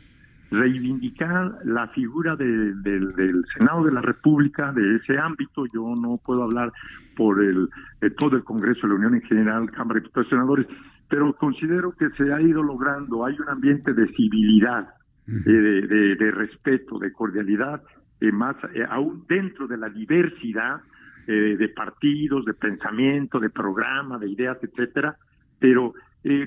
reivindicar la figura del Senado de la República, de ese ámbito, yo no puedo hablar por el, todo el Congreso de la Unión en general, Cámara de Senadores, pero considero que se ha ido logrando, hay un ambiente de civilidad, de, de, respeto, de cordialidad, eh, más eh, aún dentro de la diversidad eh, de partidos, de pensamiento, de programa, de ideas, etcétera, pero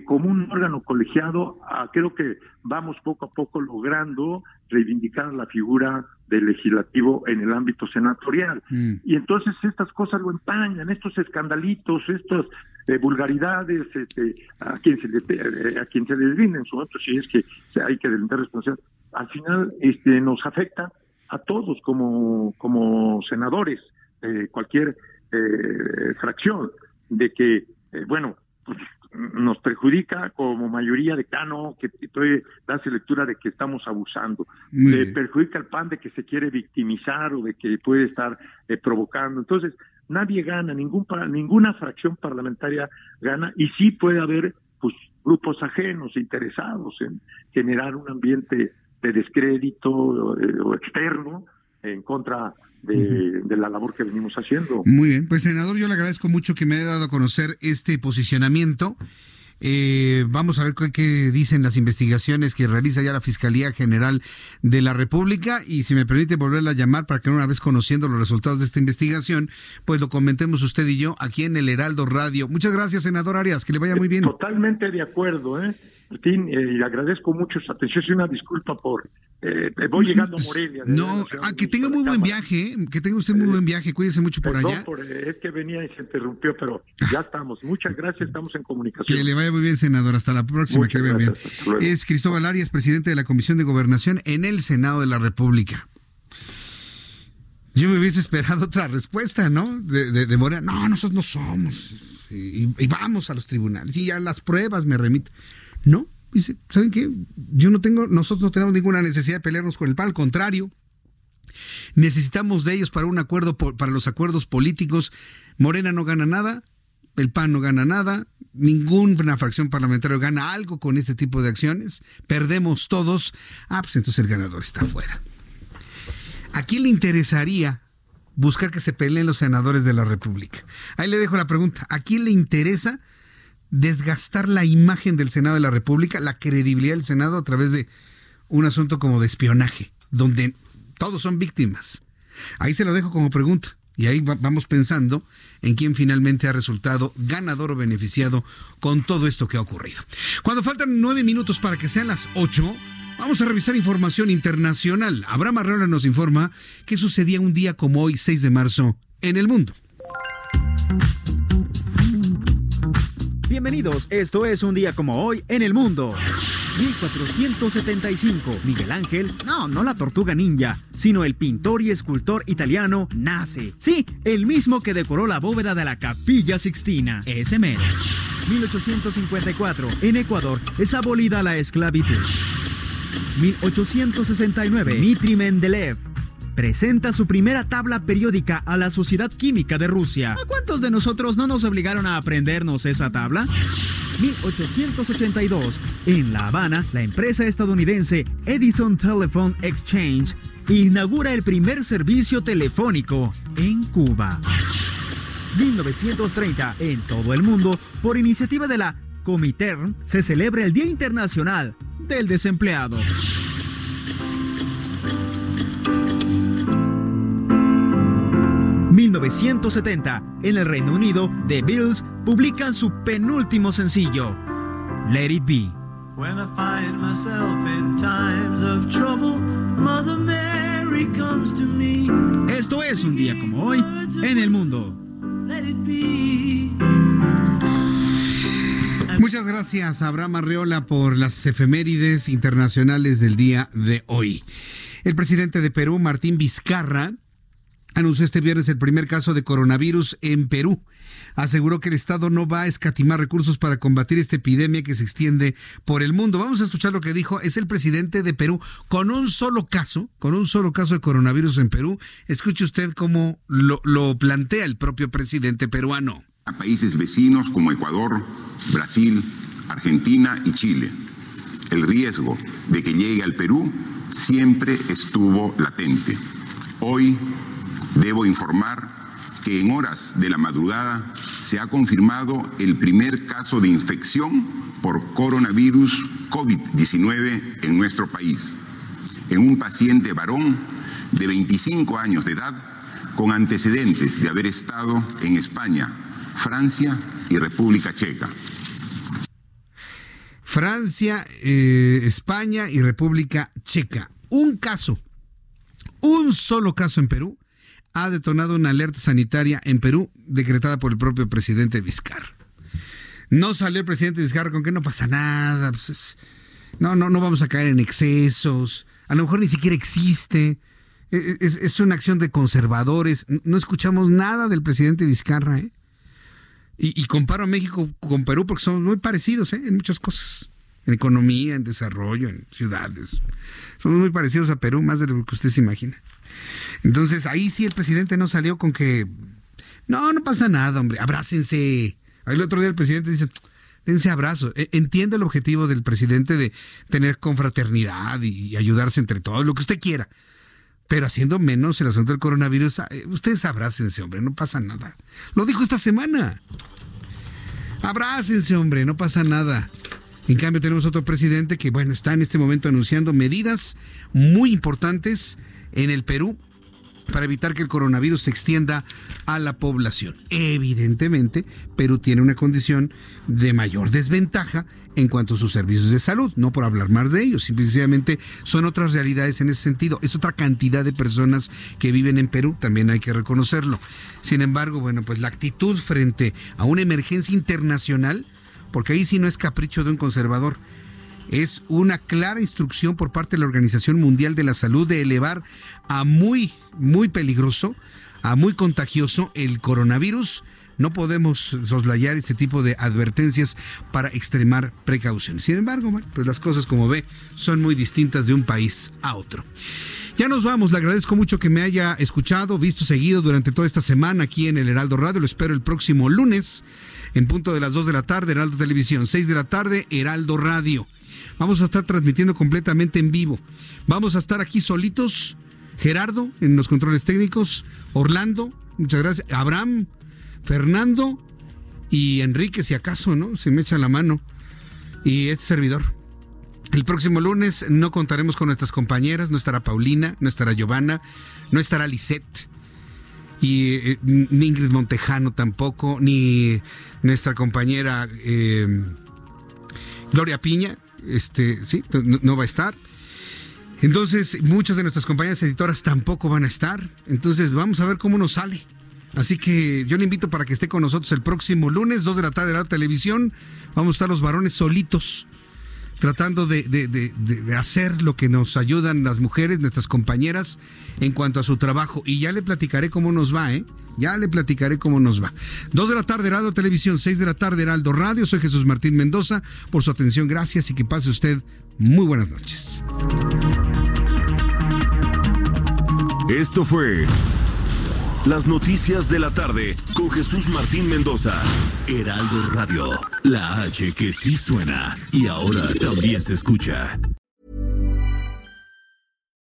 como un órgano colegiado, ah, creo que vamos poco a poco logrando reivindicar la figura del legislativo en el ámbito senatorial. Mm. Y entonces estas cosas lo empañan, estos escandalitos, estos de vulgaridades, este, a quien se le, eh, a quien se en su momento, si es que hay que delintar responsabilidad, al final este, nos afecta a todos como, como senadores, de cualquier eh, fracción, de que, eh, bueno, pues, nos perjudica como mayoría de cano que estoy das lectura de que estamos abusando. Perjudica al PAN de que se quiere victimizar o de que puede estar provocando. Entonces nadie gana, ningún ninguna fracción parlamentaria gana y sí puede haber pues grupos ajenos interesados en generar un ambiente de descrédito eh, o externo en contra de, de, la labor que venimos haciendo. Muy bien, pues senador, yo le agradezco mucho que me haya dado a conocer este posicionamiento. Eh, vamos a ver qué, dicen las investigaciones que realiza ya la Fiscalía General de la República y si me permite volverla a llamar para que una vez conociendo los resultados de esta investigación, pues lo comentemos usted y yo aquí en el Heraldo Radio. Muchas gracias, senador Arias, que le vaya muy bien. Totalmente de acuerdo, ¿eh? Martín, eh, y agradezco mucho su atención. y una disculpa por. Eh, voy llegando a Morelia. No, ah, que tenga muy buen viaje, que tenga usted muy buen viaje. Cuídese mucho por allá. Por, es que venía y se interrumpió, pero ya estamos. Muchas gracias, estamos en comunicación. Que le vaya muy bien, senador. Hasta la próxima, que le vaya bien. Es Cristóbal Arias, presidente de la Comisión de Gobernación en el Senado de la República. Yo me hubiese esperado otra respuesta, ¿no? De, de, Morena. No, nosotros no somos. Y, y, vamos a los tribunales. Y a las pruebas me remito. No, dice, ¿saben qué? Yo no tengo, nosotros no tenemos ninguna necesidad de pelearnos con el PAN, al contrario. Necesitamos de ellos para un acuerdo, para los acuerdos políticos. Morena no gana nada, el PAN no gana nada, ninguna fracción parlamentaria gana algo con este tipo de acciones, perdemos todos. Ah, pues entonces el ganador está afuera. ¿A quién le interesaría buscar que se peleen los senadores de la República? Ahí le dejo la pregunta. ¿A quién le interesa desgastar la imagen del Senado de la República, la credibilidad del Senado a través de un asunto como de espionaje, donde todos son víctimas. Ahí se lo dejo como pregunta. Y ahí vamos pensando en quién finalmente ha resultado ganador o beneficiado con todo esto que ha ocurrido. Cuando faltan nueve minutos para que sean las ocho, vamos a revisar información internacional. Abraham Arreola nos informa qué sucedía un día como hoy, 6 de marzo, en el mundo. Bienvenidos, esto es un día como hoy en el mundo. 1475, Miguel Ángel, no, no la tortuga ninja, sino el pintor y escultor italiano nace. Sí, el mismo que decoró la bóveda de la Capilla Sixtina, ese mero. 1854, en Ecuador es abolida la esclavitud. 1869, Dmitri Mendeleev, presenta su primera tabla periódica a la Sociedad Química de Rusia. ¿A cuántos de nosotros no nos obligaron a aprendernos esa tabla? 1882. En La Habana, la empresa estadounidense Edison Telephone Exchange inaugura el primer servicio telefónico en Cuba. 1930. En todo el mundo, por iniciativa de la Comiter se celebra el Día Internacional del Desempleado. 1970, en el Reino Unido, The Beatles publican su penúltimo sencillo, Let It Be. Esto es un día como hoy en el mundo. Muchas gracias, Abraham Arreola, por las efemérides internacionales del día de hoy. El presidente de Perú, Martín Vizcarra, anunció este viernes el primer caso de coronavirus en Perú. Aseguró que el Estado no va a escatimar recursos para combatir esta epidemia que se extiende por el mundo. Vamos a escuchar lo que dijo. Es el presidente de Perú con un solo caso, con un solo caso de coronavirus en Perú. Escuche usted cómo lo, plantea el propio presidente peruano. A países vecinos como Ecuador, Brasil, Argentina y Chile. El riesgo de que llegue al Perú siempre estuvo latente. Hoy Debo informar que en horas de la madrugada se ha confirmado el primer caso de infección por coronavirus COVID-19 en nuestro país, en un paciente varón de 25 años de edad con antecedentes de haber estado en España, Francia y República Checa. Francia, eh, España y República Checa. Un caso, un solo caso en Perú ha detonado una alerta sanitaria en Perú decretada por el propio presidente Vizcarra. No salió el presidente Vizcarra con que no pasa nada, pues no, no, no vamos a caer en excesos, a lo mejor ni siquiera existe, e, e, es, una acción de conservadores, no escuchamos nada del presidente Vizcarra, ¿eh? Y, comparo a México con Perú porque somos muy parecidos ¿eh? en muchas cosas, en economía, en desarrollo, en ciudades. Somos muy parecidos a Perú, más de lo que usted se imagina. Entonces ahí sí el presidente no salió con que, no, no pasa nada, hombre, abrácense. Ahí el otro día el presidente dice, dense abrazo. E, entiendo el objetivo del presidente de tener confraternidad y ayudarse entre todos, lo que usted quiera. Pero haciendo menos el asunto del coronavirus, eh, ustedes abrácense, hombre, no pasa nada. Lo dijo esta semana. Abrácense, hombre, no pasa nada. En cambio, tenemos otro presidente que, bueno, está en este momento anunciando medidas muy importantes en el Perú para evitar que el coronavirus se extienda a la población. Evidentemente, Perú tiene una condición de mayor desventaja en cuanto a sus servicios de salud, no por hablar más de ellos, simplemente son otras realidades en ese sentido, es otra cantidad de personas que viven en Perú, también hay que reconocerlo. Sin embargo, bueno, pues la actitud frente a una emergencia internacional, porque ahí sí no es capricho de un conservador, es una clara instrucción por parte de la Organización Mundial de la Salud de elevar a muy, muy peligroso, a muy contagioso el coronavirus. No podemos soslayar este tipo de advertencias para extremar precauciones. Sin embargo, pues las cosas, como ve, son muy distintas de un país a otro. Ya nos vamos, le agradezco mucho que me haya escuchado, visto, seguido durante toda esta semana aquí en el Heraldo Radio. Lo espero el próximo lunes en punto de las 2 de la tarde, Heraldo Televisión, 6 de la tarde, Heraldo Radio. Vamos a estar transmitiendo completamente en vivo. Vamos a estar aquí solitos. Gerardo en los controles técnicos, Orlando, muchas gracias, Abraham, Fernando y Enrique, si acaso, ¿no? Se me echa la mano. Y este servidor. El próximo lunes no contaremos con nuestras compañeras, no estará Paulina, no estará Giovanna, no estará Lisette y eh, ni Ingrid Montejano tampoco, ni nuestra compañera eh, Gloria Piña, este, sí, no, va a estar. Entonces, muchas de nuestras compañeras editoras tampoco van a estar. Entonces, vamos a ver cómo nos sale. Así que yo le invito para que esté con nosotros el próximo lunes, 2 de la tarde de la televisión. Vamos a estar los varones solitos, tratando de, de, hacer lo que nos ayudan las mujeres, nuestras compañeras, en cuanto a su trabajo. Y ya le platicaré cómo nos va, ¿eh? Ya le platicaré cómo nos va. Dos de la tarde, Heraldo Televisión, seis de la tarde, Heraldo Radio. Soy Jesús Martín Mendoza. Por su atención, gracias y que pase usted muy buenas noches. Esto fue Las Noticias de la Tarde con Jesús Martín Mendoza. Heraldo Radio, la H que sí suena y ahora también se escucha.